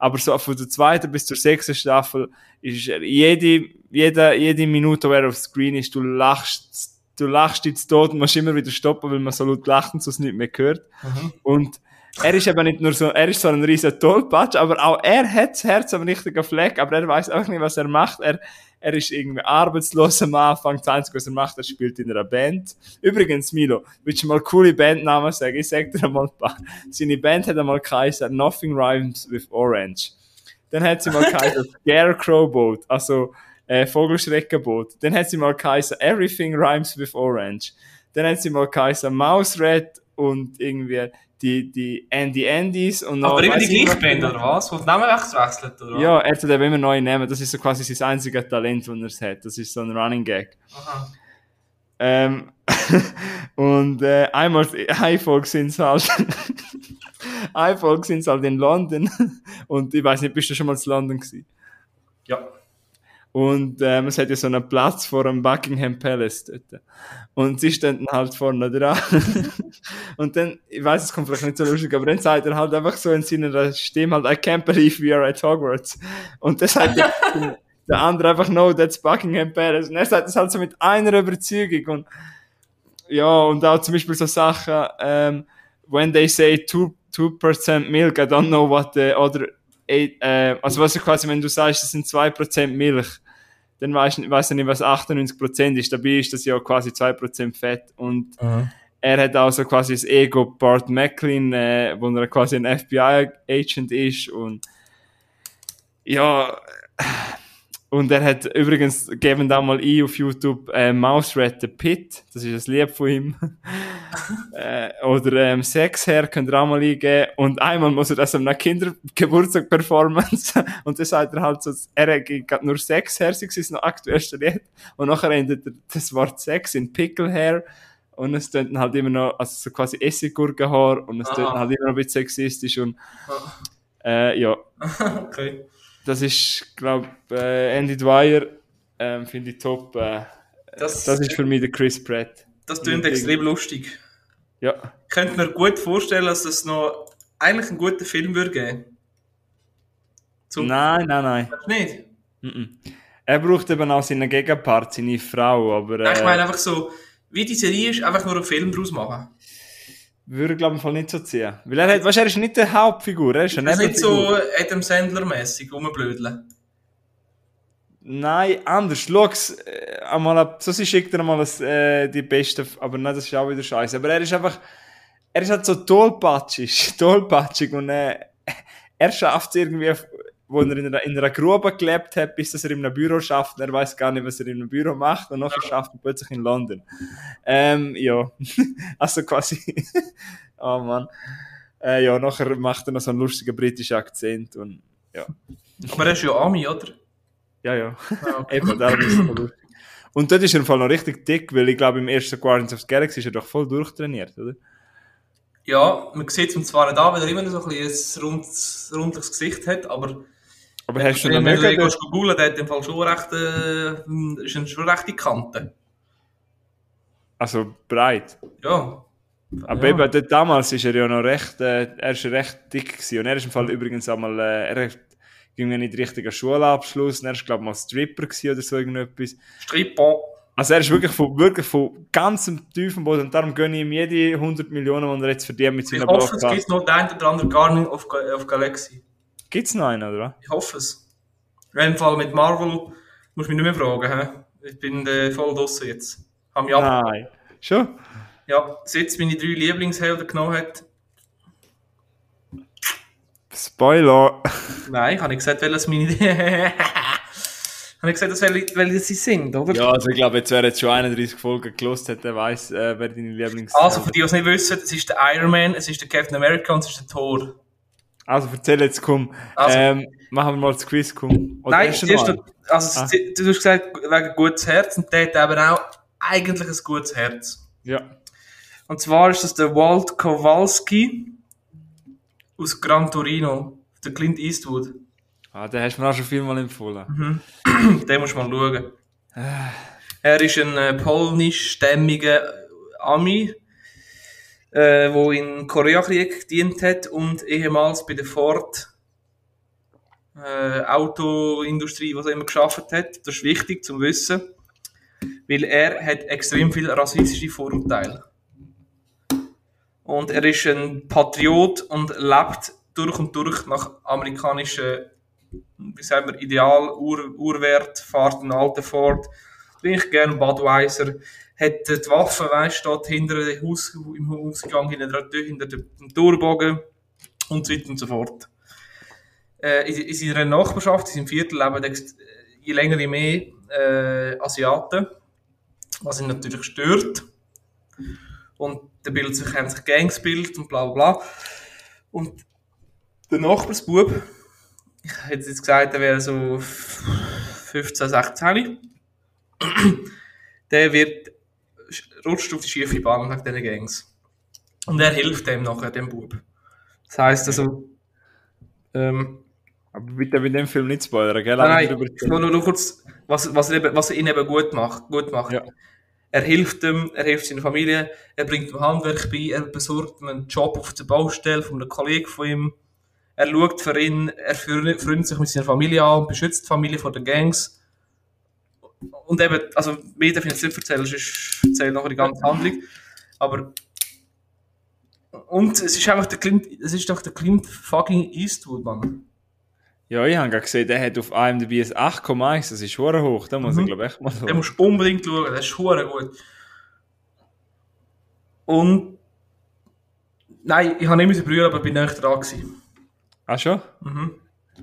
Aber so von der zweiten bis zur sechsten Staffel ist jede, jede, jede Minute, wo er auf Screen ist, du lachst, du lachst jetzt tot und musst immer wieder stoppen, weil man so laut lacht und sonst nicht mehr hört. Mhm. Und er ist eben nicht nur so, er ist so ein riesen Tollpatsch, aber auch er hat das Herz am richtigen Fleck, aber er weiß auch nicht, was er macht. Er, er ist irgendwie arbeitslos am Anfang. Das Einzige, was er macht, er spielt in einer Band. Übrigens, Milo, willst du mal coole Bandnamen sagen? Ich sag dir mal ein paar. Seine Band hat einmal geheißen Nothing Rhymes with Orange. Dann hat sie mal geheißen Scarecrow Boat, also äh, Vogelschreckenboot. Dann hat sie mal geheißen Everything Rhymes with Orange. Dann hat sie mal geheißen Mouse Red und irgendwie die, die Andy Andys und noch, Aber immer die gleiche Band, oder was? Wo die Namen wechselt, oder Ja, er hat eben immer neue Namen. Das ist so quasi sein einziges Talent, das er hat. Das ist so ein Running Gag. Aha. Ähm, und äh, einmal, eine Folge sind halt, eine Folge sind halt in London. Und ich weiß nicht, bist du schon mal in London gewesen? Ja. Und ähm, es hat ja so einen Platz vor dem Buckingham Palace dort. Und sie standen halt vorne dran. und dann, ich weiß, es kommt vielleicht nicht so lustig, aber dann sagt er halt einfach so in seiner Stimme halt, I can't believe we are at Hogwarts. Und das sagt der, der andere einfach, no, that's Buckingham Palace. Und er sagt das halt so mit einer Überzeugung. Und ja, und auch zum Beispiel so Sachen, ähm, when they say 2%, 2 milk, I don't know what the other äh, also was quasi, wenn du sagst, das sind 2% Milch, dann weißt du weiss nicht, was 98% ist. Dabei ist das ja quasi 2% Fett. Und mhm. er hat auch so quasi das Ego Bart Macklin, äh, wo er quasi ein FBI-Agent ist. Und ja, und er hat übrigens, geben da mal ein auf YouTube, äh, Mouse Red the Pit. Das ist ein Lied von ihm. Äh, oder ähm, Sexherr könnt ihr auch mal eingeben. Und einmal muss er das an einer Kindergeburtstag-Performance. und dann sagt er halt so, er hat nur Sexherr, das ist noch aktuellste Lied. Und nachher endet das Wort Sex in Picklehair. Und es tönt halt immer noch, also so quasi Essiggurkenhaar. Und es tönt halt immer noch ein bisschen sexistisch. Und, äh, ja. okay das ist, glaube äh, Andy Dwyer, ähm, finde ich top. Äh, das, das ist für mich der Chris Pratt. Das klingt extrem lustig. Ja. Ich könnte mir gut vorstellen, dass das noch eigentlich einen guten Film würde geben. Zum Nein, nein, nein. nicht? Mhm. Er braucht eben auch seinen Gegenpart, seine Frau, aber Nein, ich äh, meine einfach so, wie die Serie ist, einfach nur einen Film draus machen. würde glaube ich im Fall nicht so ziehen. Weil er hat, weißt, er ist nicht die Hauptfigur, er ist eine Das ist nicht Nebenfigur. so Adam Sandler-mäßig rumblödeln. Nein, anders. Schau's äh, einmal ab. So, sie schickt er einmal das, äh, die beste, aber nein, das ist auch wieder scheiße. Aber er ist einfach, er ist halt so tollpatschig, tollpatschig und äh, er schafft es irgendwie, wo er in einer, in einer Grube gelebt hat, bis dass er in einem Büro schafft und er weiß gar nicht, was er in einem Büro macht und nachher schafft er plötzlich in London. Ähm, ja, also quasi, oh Mann. Äh, ja, nachher macht er noch so einen lustigen britischen Akzent und ja. Aber er ist ja Ami, oder? Ja, ja. Ja, okay. Eben, darum ist es voll lustig. Und dort ist er im Fall noch richtig dick, weil ich glaube, im ersten Guardians of the Galaxy ist er doch voll durchtrainiert, oder? Ja, man sieht es ihm zwar an, weil er immer noch so ein, bisschen ein rundes, rundes Gesicht hat, aber Aber hast du wenn noch du den gehst googeln, der hat im Fall schon recht, äh, ist eine schon rechte Kante. Also breit. Ja. Aber ja. eben, dort damals ist er ja noch recht, äh, er ist recht dick gewesen. Und er ist im Fall übrigens einmal, äh, er hat irgendwie nicht richtigen Schulabschluss. Und er ist, glaube ich, mal Stripper oder so irgendetwas. Stripper. Also er ist wirklich von, wirklich von ganzem tiefen Boden. Und darum gönne ich ihm jede 100 Millionen, die er jetzt verdient mit Ich seiner hoffe, es gibt noch den einen oder anderen Guardian of, Ga- of Galaxy. Gibt's noch einen, oder? Ich hoffe es. In dem Fall mit Marvel musst du mich nicht mehr fragen. He? Ich bin äh, voll draussen jetzt. Haben mich ab. Nein. Schon? Ja, seit meine drei Lieblingshelden genommen hat. Spoiler. Nein, ich habe nicht gesagt, welches meine. habe ich gesagt, dass welche, welche sie sind, oder? Ja, also ich glaube, jetzt wer jetzt schon 31 Folgen gelost hat, der weiß, äh, wer deine Lieblings... Also, für die, die es nicht wissen, es ist der Iron Man, es ist der Captain America und es ist der Thor. Also erzähl jetzt, komm. Also- ähm, machen wir mal das Quiz, komm. Oder Nein, hast du also, Ah. du du hast gesagt, wegen gutes Herz und der hat aber auch eigentlich ein gutes Herz. Ja. Und zwar ist das der Walt Kowalski aus Gran Torino, der Clint Eastwood. Ah, den hast du mir auch schon vielmal empfohlen. Den musst du mal schauen. Er ist ein äh, polnischstämmiger Ami, äh, wo in Koreakrieg gedient hat und ehemals bei der Ford äh, Autoindustrie, was er immer geschafft hat. Das ist wichtig zum Wissen, weil er hat extrem viel rassistische Vorurteile. Und er ist ein Patriot und lebt durch und durch nach amerikanischen wie sagen wir, Ideal, Ur, Urwert, fährt einen alten Ford, trinkt gerne Budweiser, hat äh, die Waffe, weißt, steht hinter dem Haus, im Hausgang, hinter, hinter dem Torbogen und so weiter und so fort. Äh, in, in seiner Nachbarschaft, in seinem Viertel leben ex- je länger je mehr äh, Asiaten, was ihn natürlich stört. Und da bildet sich, haben sich Gangs gebildet und bla bla bla. Und der Nachbarsbub, ich hätte jetzt gesagt, er wäre so 15, 16. Der wird, rutscht auf die schiefe Bahn nach diesen Gangs. Und er hilft dem nachher, dem Bub. Das heisst also, ähm, Aber bitte mit dem Film nicht spoilern, gell? nein, nur, kurz, was, was, er eben, was ihn eben gut macht. Gut macht. Ja. Er hilft ihm, er hilft seiner Familie, er bringt ihm Handwerk bei, er besorgt ihm einen Job auf der Baustelle von einem Kollegen von ihm. Er schaut für ihn, er freundet sich mit seiner Familie an beschützt die Familie vor den Gangs. Und eben, also, mehr darf ich jetzt nicht erzählen, sonst erzähle nachher die ganze Handlung. Aber, und es ist einfach der Clint, es ist doch der Clint fucking Eastwood, Mann. Ja, ich habe gerade gesehen, der hat auf IMDb ein 8,1, das ist schon hoch, da muss Mhm. ich glaube echt mal Den so. musst du unbedingt schauen, der ist hure gut. Und nein, ich habe nicht müssen brüllen, aber bin nicht dran gewesen. Ah, schon? Mhm.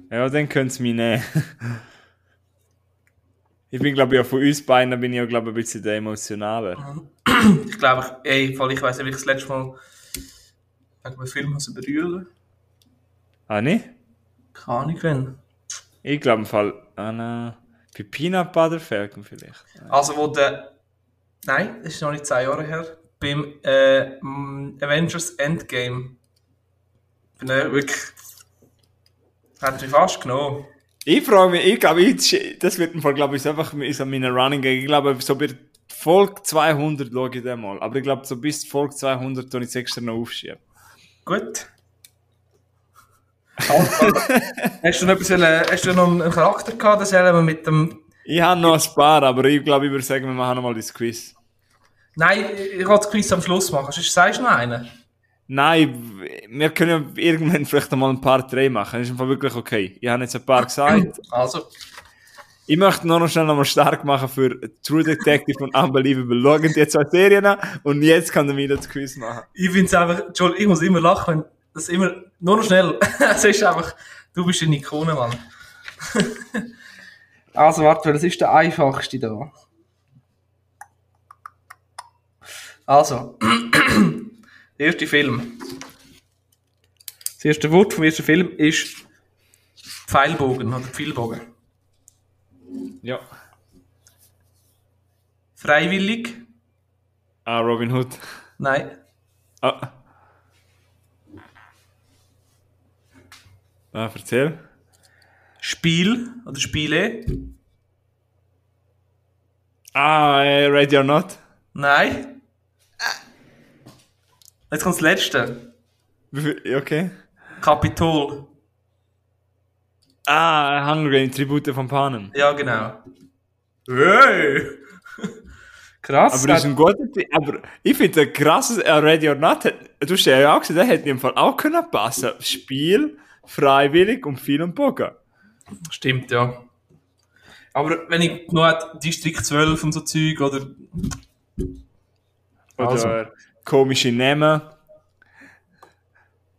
Ja, dann können sie mich nehmen. ich bin glaube ich auch von uns beiden, bin ich auch glaube ich ein bisschen der Emotionaler. Ich glaube, ich, ey, ich weiß nicht, wie ich das letzte Mal wegen einem Film habe brüllen. Ah, nicht? Keine Ahnung, wenn. Ich glaube im Fall, nein. Bei Peanut Butter Falcon vielleicht. Also, wo der, nein, das ist noch nicht zehn Jahre her, beim äh, m, Avengers Endgame. Bin ich wirklich, hat mich fast genommen. Ich frage mich, ich glaube, ich, das wird im Fall, glaube ich, so einfach in so meiner Running Gag. Ich glaube, so bei Folge 200 schaue ich den mal. Aber ich glaube, so bis Folge 200 tue ich es extra noch aufschieben. Gut. Hast du noch wollen- hast du noch einen Charakter gehabt, das wir mit dem... Ich habe noch ein paar, aber ich glaube, ich würde sagen, wir machen noch mal das Quiz. Nein, ich kann das Quiz am Schluss machen. Sonst sagst du noch einen. Nein, wir können ja irgendwann vielleicht einmal ein paar drei machen. Das ist einfach wirklich okay. Ich habe jetzt ein paar gesagt. Also, Ich möchte noch schnell nochmal stark machen für True Detective und Unbelievable. Schauen die zwei Serien an und jetzt kann der wieder das Quiz machen. ich finde es einfach... Entschuldigung, ich muss immer lachen, wenn das immer... Nur noch schnell. Es ist einfach... Du bist eine Ikone, Mann. also, warte, das ist der einfachste da. Also, der erste Film. Das erste Wort vom ersten Film ist Pfeilbogen oder Pfeilbogen. Ja. Freiwillig? Ah, Robin Hood. Nein. Ah. Ah, erzähl. Spiel oder Spiele? Ah, äh, Ready or Not. Nein. Jetzt kommt das letzte. Okay. Kapitol. Ah, Hunger Games, Tribute von Panem. Ja, genau. Hey! Krass. Aber das ist ein guter. Aber ich finde, ein krasses äh, Ready or Not, du hast ja auch gesagt, der hätte im Fall auch können passen. Spiel, freiwillig und viel und Bogen. Stimmt, ja. Aber wenn ich hätte, Distrikt 12 und so Zeug oder. Oder Also. komische Namen.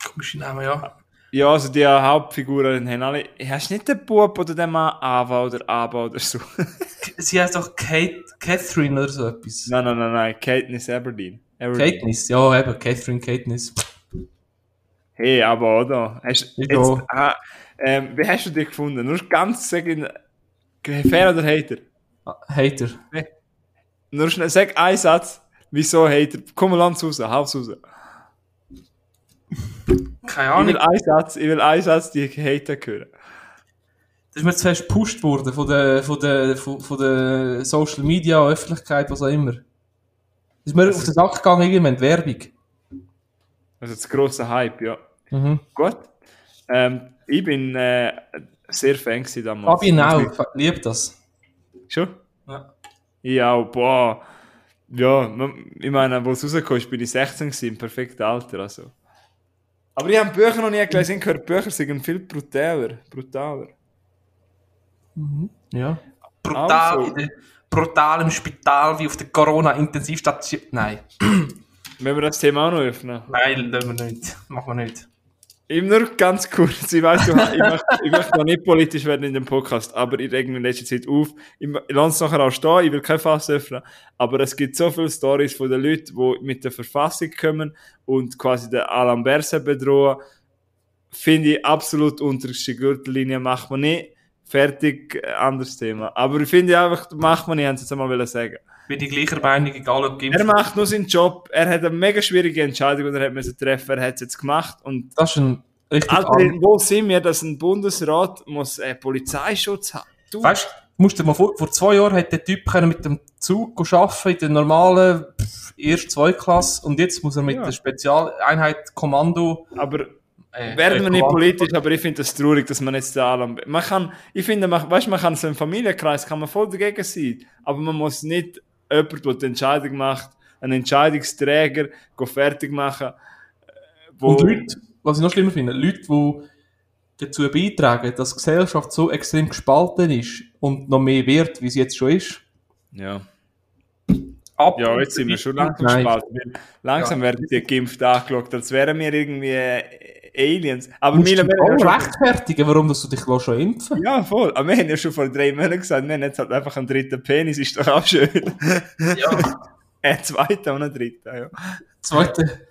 Komische Namen, ja. Ja, also die Hauptfiguren haben alle. Hast du nicht den Bub oder den Mann Ava oder Aba oder so? Sie heißt doch Kate, Catherine oder so etwas. nein, nein, nein, nein. Katniss Aberdeen. Aberdeen. Katniss, ja, eben, Catherine Katniss. Hey, aber oder? Hast, Ich jetzt, ah, ähm, wie hast du dich gefunden? Nur ganz sagen, Fan oder Hater? Ah, Hater. Nur schnell, sag einen Satz. Wieso Hater? Komm mal ans raus, haus raus. Keine Ich Ahnung. will einen Satz, ich will einen Satz, die Hater hören. Das ist mir zuerst gepusht worden von der, von der, von, von der Social Media, Öffentlichkeit, was auch immer. Das ist mir auf den Sack gegangen, irgendwann, Werbung. Also das grosse Hype, ja. Mhm. Gut. Ähm, ich bin äh, sehr Fan gewesen damals. Fabian auch, liebt das. Schon? Ja. Ich auch, boah. Ja, ich meine, wo es rausgekommen ist, bin ich 16 gewesen, im perfekten Alter, also. Aber ich habe Bücher noch nie gelesen, ich gehört, Bücher sind viel brutaler, brutaler. Ja. Brutal, Also. brutal im Spital, wie auf der Corona-Intensivstation. Nein. Wenn wir das Thema auch noch öffnen. Nein, lassen wir nicht. Machen wir nicht. Ich nur ganz kurz, ich weiß, ich möchte, ich möchte noch nicht politisch werden in dem Podcast, aber ich reg mich in letzter Zeit auf. Ich, lasse es nachher auch stehen, ich will kein Fass öffnen, aber es gibt so viele Stories von den Leuten, die mit der Verfassung kommen und quasi den Alain Berset bedrohen. Finde ich absolut unterste Gürtellinie, macht man nicht. Fertig, äh, anderes Thema. Aber ich finde einfach, macht man nicht, haben sie jetzt einmal wollen sagen. Bin die gleicher Meinung, egal ob Er geimpft. macht nur seinen Job, er hat eine mega schwierige Entscheidung, die er hat müssen treffen, er hat es jetzt gemacht und Das ist ein richtig Alter, an- wo sind wir, dass ein Bundesrat muss äh, Polizeischutz haben? Du, Weißt du, musst dir mal vor, vor zwei Jahren hat der Typ können mit dem Zug arbeiten in der normalen erst zwei Klasse und jetzt muss er mit Ja. der Spezialeinheit Kommando. aber Äh, werden wir äh, nicht Kommando- politisch, aber ich finde das traurig, dass man jetzt da allem, man kann, ich finde, man, weißt, man kann so im Familienkreis, kann man voll dagegen sein, aber man muss nicht jemand, der die Entscheidung macht, einen Entscheidungsträger, fertig machen, äh, wo, Und Leute, was ich noch schlimmer finde, Leute, die dazu beitragen, dass die Gesellschaft so extrem gespalten ist und noch mehr wird, wie sie jetzt schon ist. ja. Ab Ja, jetzt sind wir schon langsam Nein. gespalten. Langsam Ja. werden die geimpft angeschaut, als wären wir irgendwie äh, Aliens. Aber musst wir haben ja rechtfertigen, warum dass du dich schon impfen Ja, voll. Aber wir haben ja schon vor drei Monaten gesagt, wir haben jetzt halt einfach einen dritten Penis, ist doch auch schön. Ja. Ein zweiter und ein dritter, ja. Zweite,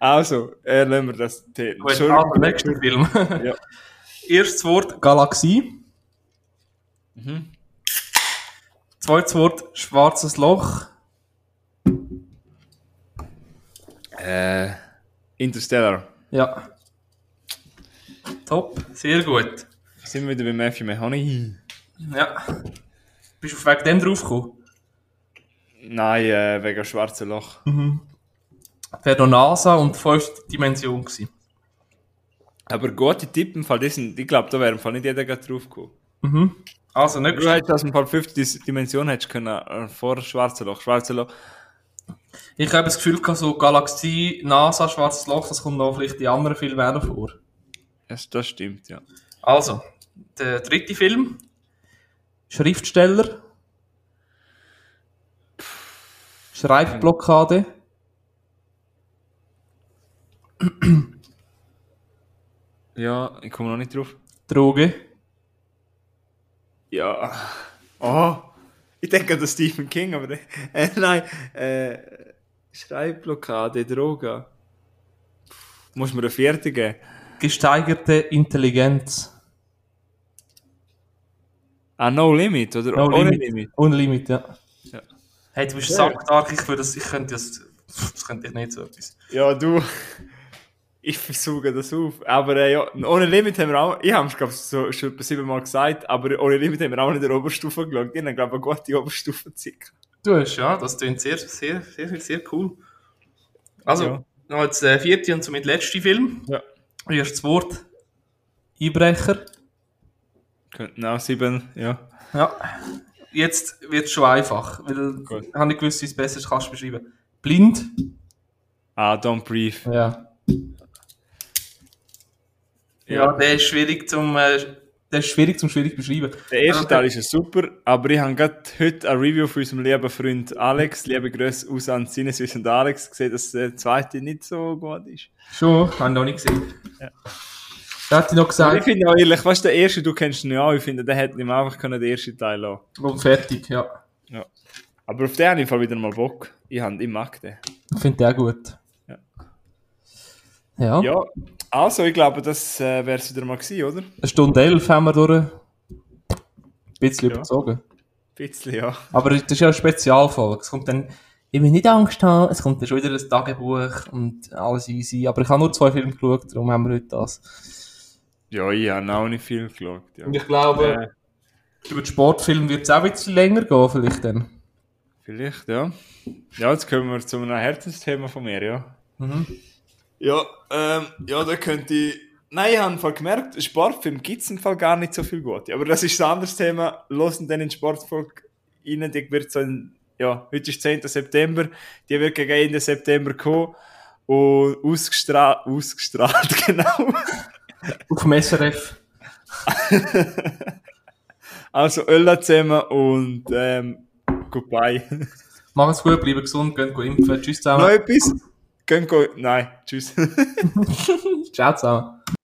Also, äh, lassen wir das Thema. Gut, also, nächster Film. Ja. Erstes Wort Galaxie. Mhm. Zweites Wort Schwarzes Loch. Äh, Interstellar. Ja. Top, sehr gut. Sind wir wieder bei Matthew McConaughey. Ja. Bist du auf wegen dem draufgekommen? Nein, äh, wegen schwarzen Loch. Wäre noch NASA und fünfte Dimension gewesen. Aber gute Tipp im Fall, die sind, ich glaube, da wäre im Fall nicht jeder gerade drauf gekommen. Mhm. Also, nicht Du hättest aus dem Fall fünfte Dimension hättest können, äh, vor schwarzen Loch. Schwarze Loch. Ich habe das Gefühl, so Galaxie, NASA, Schwarzes Loch, das kommt noch vielleicht in anderen Filmen auch noch vor. Das, das stimmt, ja. Also, der dritte Film. Schriftsteller. Schreibblockade. Ja, ich komme noch nicht drauf. Droge. Ja. Oh, ich denke an den Stephen King, aber äh, nein, äh, Schreibblockade, Droga. Muss mir eine vierte geben? Gesteigerte Intelligenz. Ah, No Limit, oder? No Ohne Limit. Limit. Unlimit, ja. Ja. Hey, du bist Ja. sackstark, ich, würde das, ich könnte das, das könnte ich nicht so etwas. Ja, du. Ich versuche das auf. Aber äh, ja, ohne Limit haben wir auch, ich habe es glaube so, schon etwa siebenmal gesagt, aber ohne Limit haben wir auch nicht in der Oberstufe geschaut. Die haben glaube ich eine gute Oberstufe gezeigt. Du hast, ja, das klingt sehr, sehr, sehr, sehr, sehr cool. Also, Ja. noch jetzt der vierte und somit letzte Film. Ja. Erstes Wort. Einbrecher. Könnten auch sieben, ja. Ja. Jetzt wird es schon einfach, weil Gut. ich habe nicht gewusst, wie es besser kannst du beschreiben. Blind. Ah, Don't Breathe. Ja. Ja, der ist schwierig zum, äh, der ist schwierig zum schwierig beschreiben. Der erste. Teil ist ja super, aber ich habe gerade heute ein Review von unserem lieben Freund Alex, liebe Grüße aus an Sinneswiss und Alex, gesehen, dass der zweite nicht so gut ist. Schon, habe ich noch nicht gesehen. Ja. Hat ich noch Aber ich gesagt, finde auch ehrlich, weißt du, der erste, du kennst ihn ja auch, ich finde, der hätte ihm einfach können den ersten Teil lassen. und fertig, ja. Ja. Aber auf den habe ich Fall wieder mal Bock. Ich, hab, ich mag den. Ich finde den auch gut. Ja. Ja. Ja, also ich glaube, das äh, wäre es wieder mal gewesen, oder? Eine Stunde elf haben wir durch. Ein bisschen Ja. überzogen. Ein bisschen, ja. Aber das ist ja eine Spezialfolge. Es kommt dann, ich will nicht Angst haben, es kommt dann schon wieder ein Tagebuch und alles easy. Aber ich habe nur zwei Filme geschaut, darum haben wir heute das. Ja, ich habe auch nicht viel geschaut. Ja. Und ich glaube, Äh, über den Sportfilm wird es auch ein bisschen länger gehen, vielleicht dann. vielleicht, ja. Ja, jetzt kommen wir zu einem Herzensthema von mir, ja. Mhm. Ja, ähm, ja, da könnte ich. Nein, ich habe Fall gemerkt, Sportfilm gibt es im Fall gar nicht so viel gute. Aber das ist ein anderes Thema. Losen dann in Sportfolge rein, die wird so in, ja, heute ist 10. September, die wird gegen Ende September kommen. Und ausgestrahlt, ausgestrahlt, genau. Auf dem SRF. Also, Ölla zusammen und, ähm, goodbye. Machen es gut, bleiben gesund, gehen go impfen. Tschüss Noch zusammen. etwas? Gehen go, nein, tschüss. Ciao zusammen.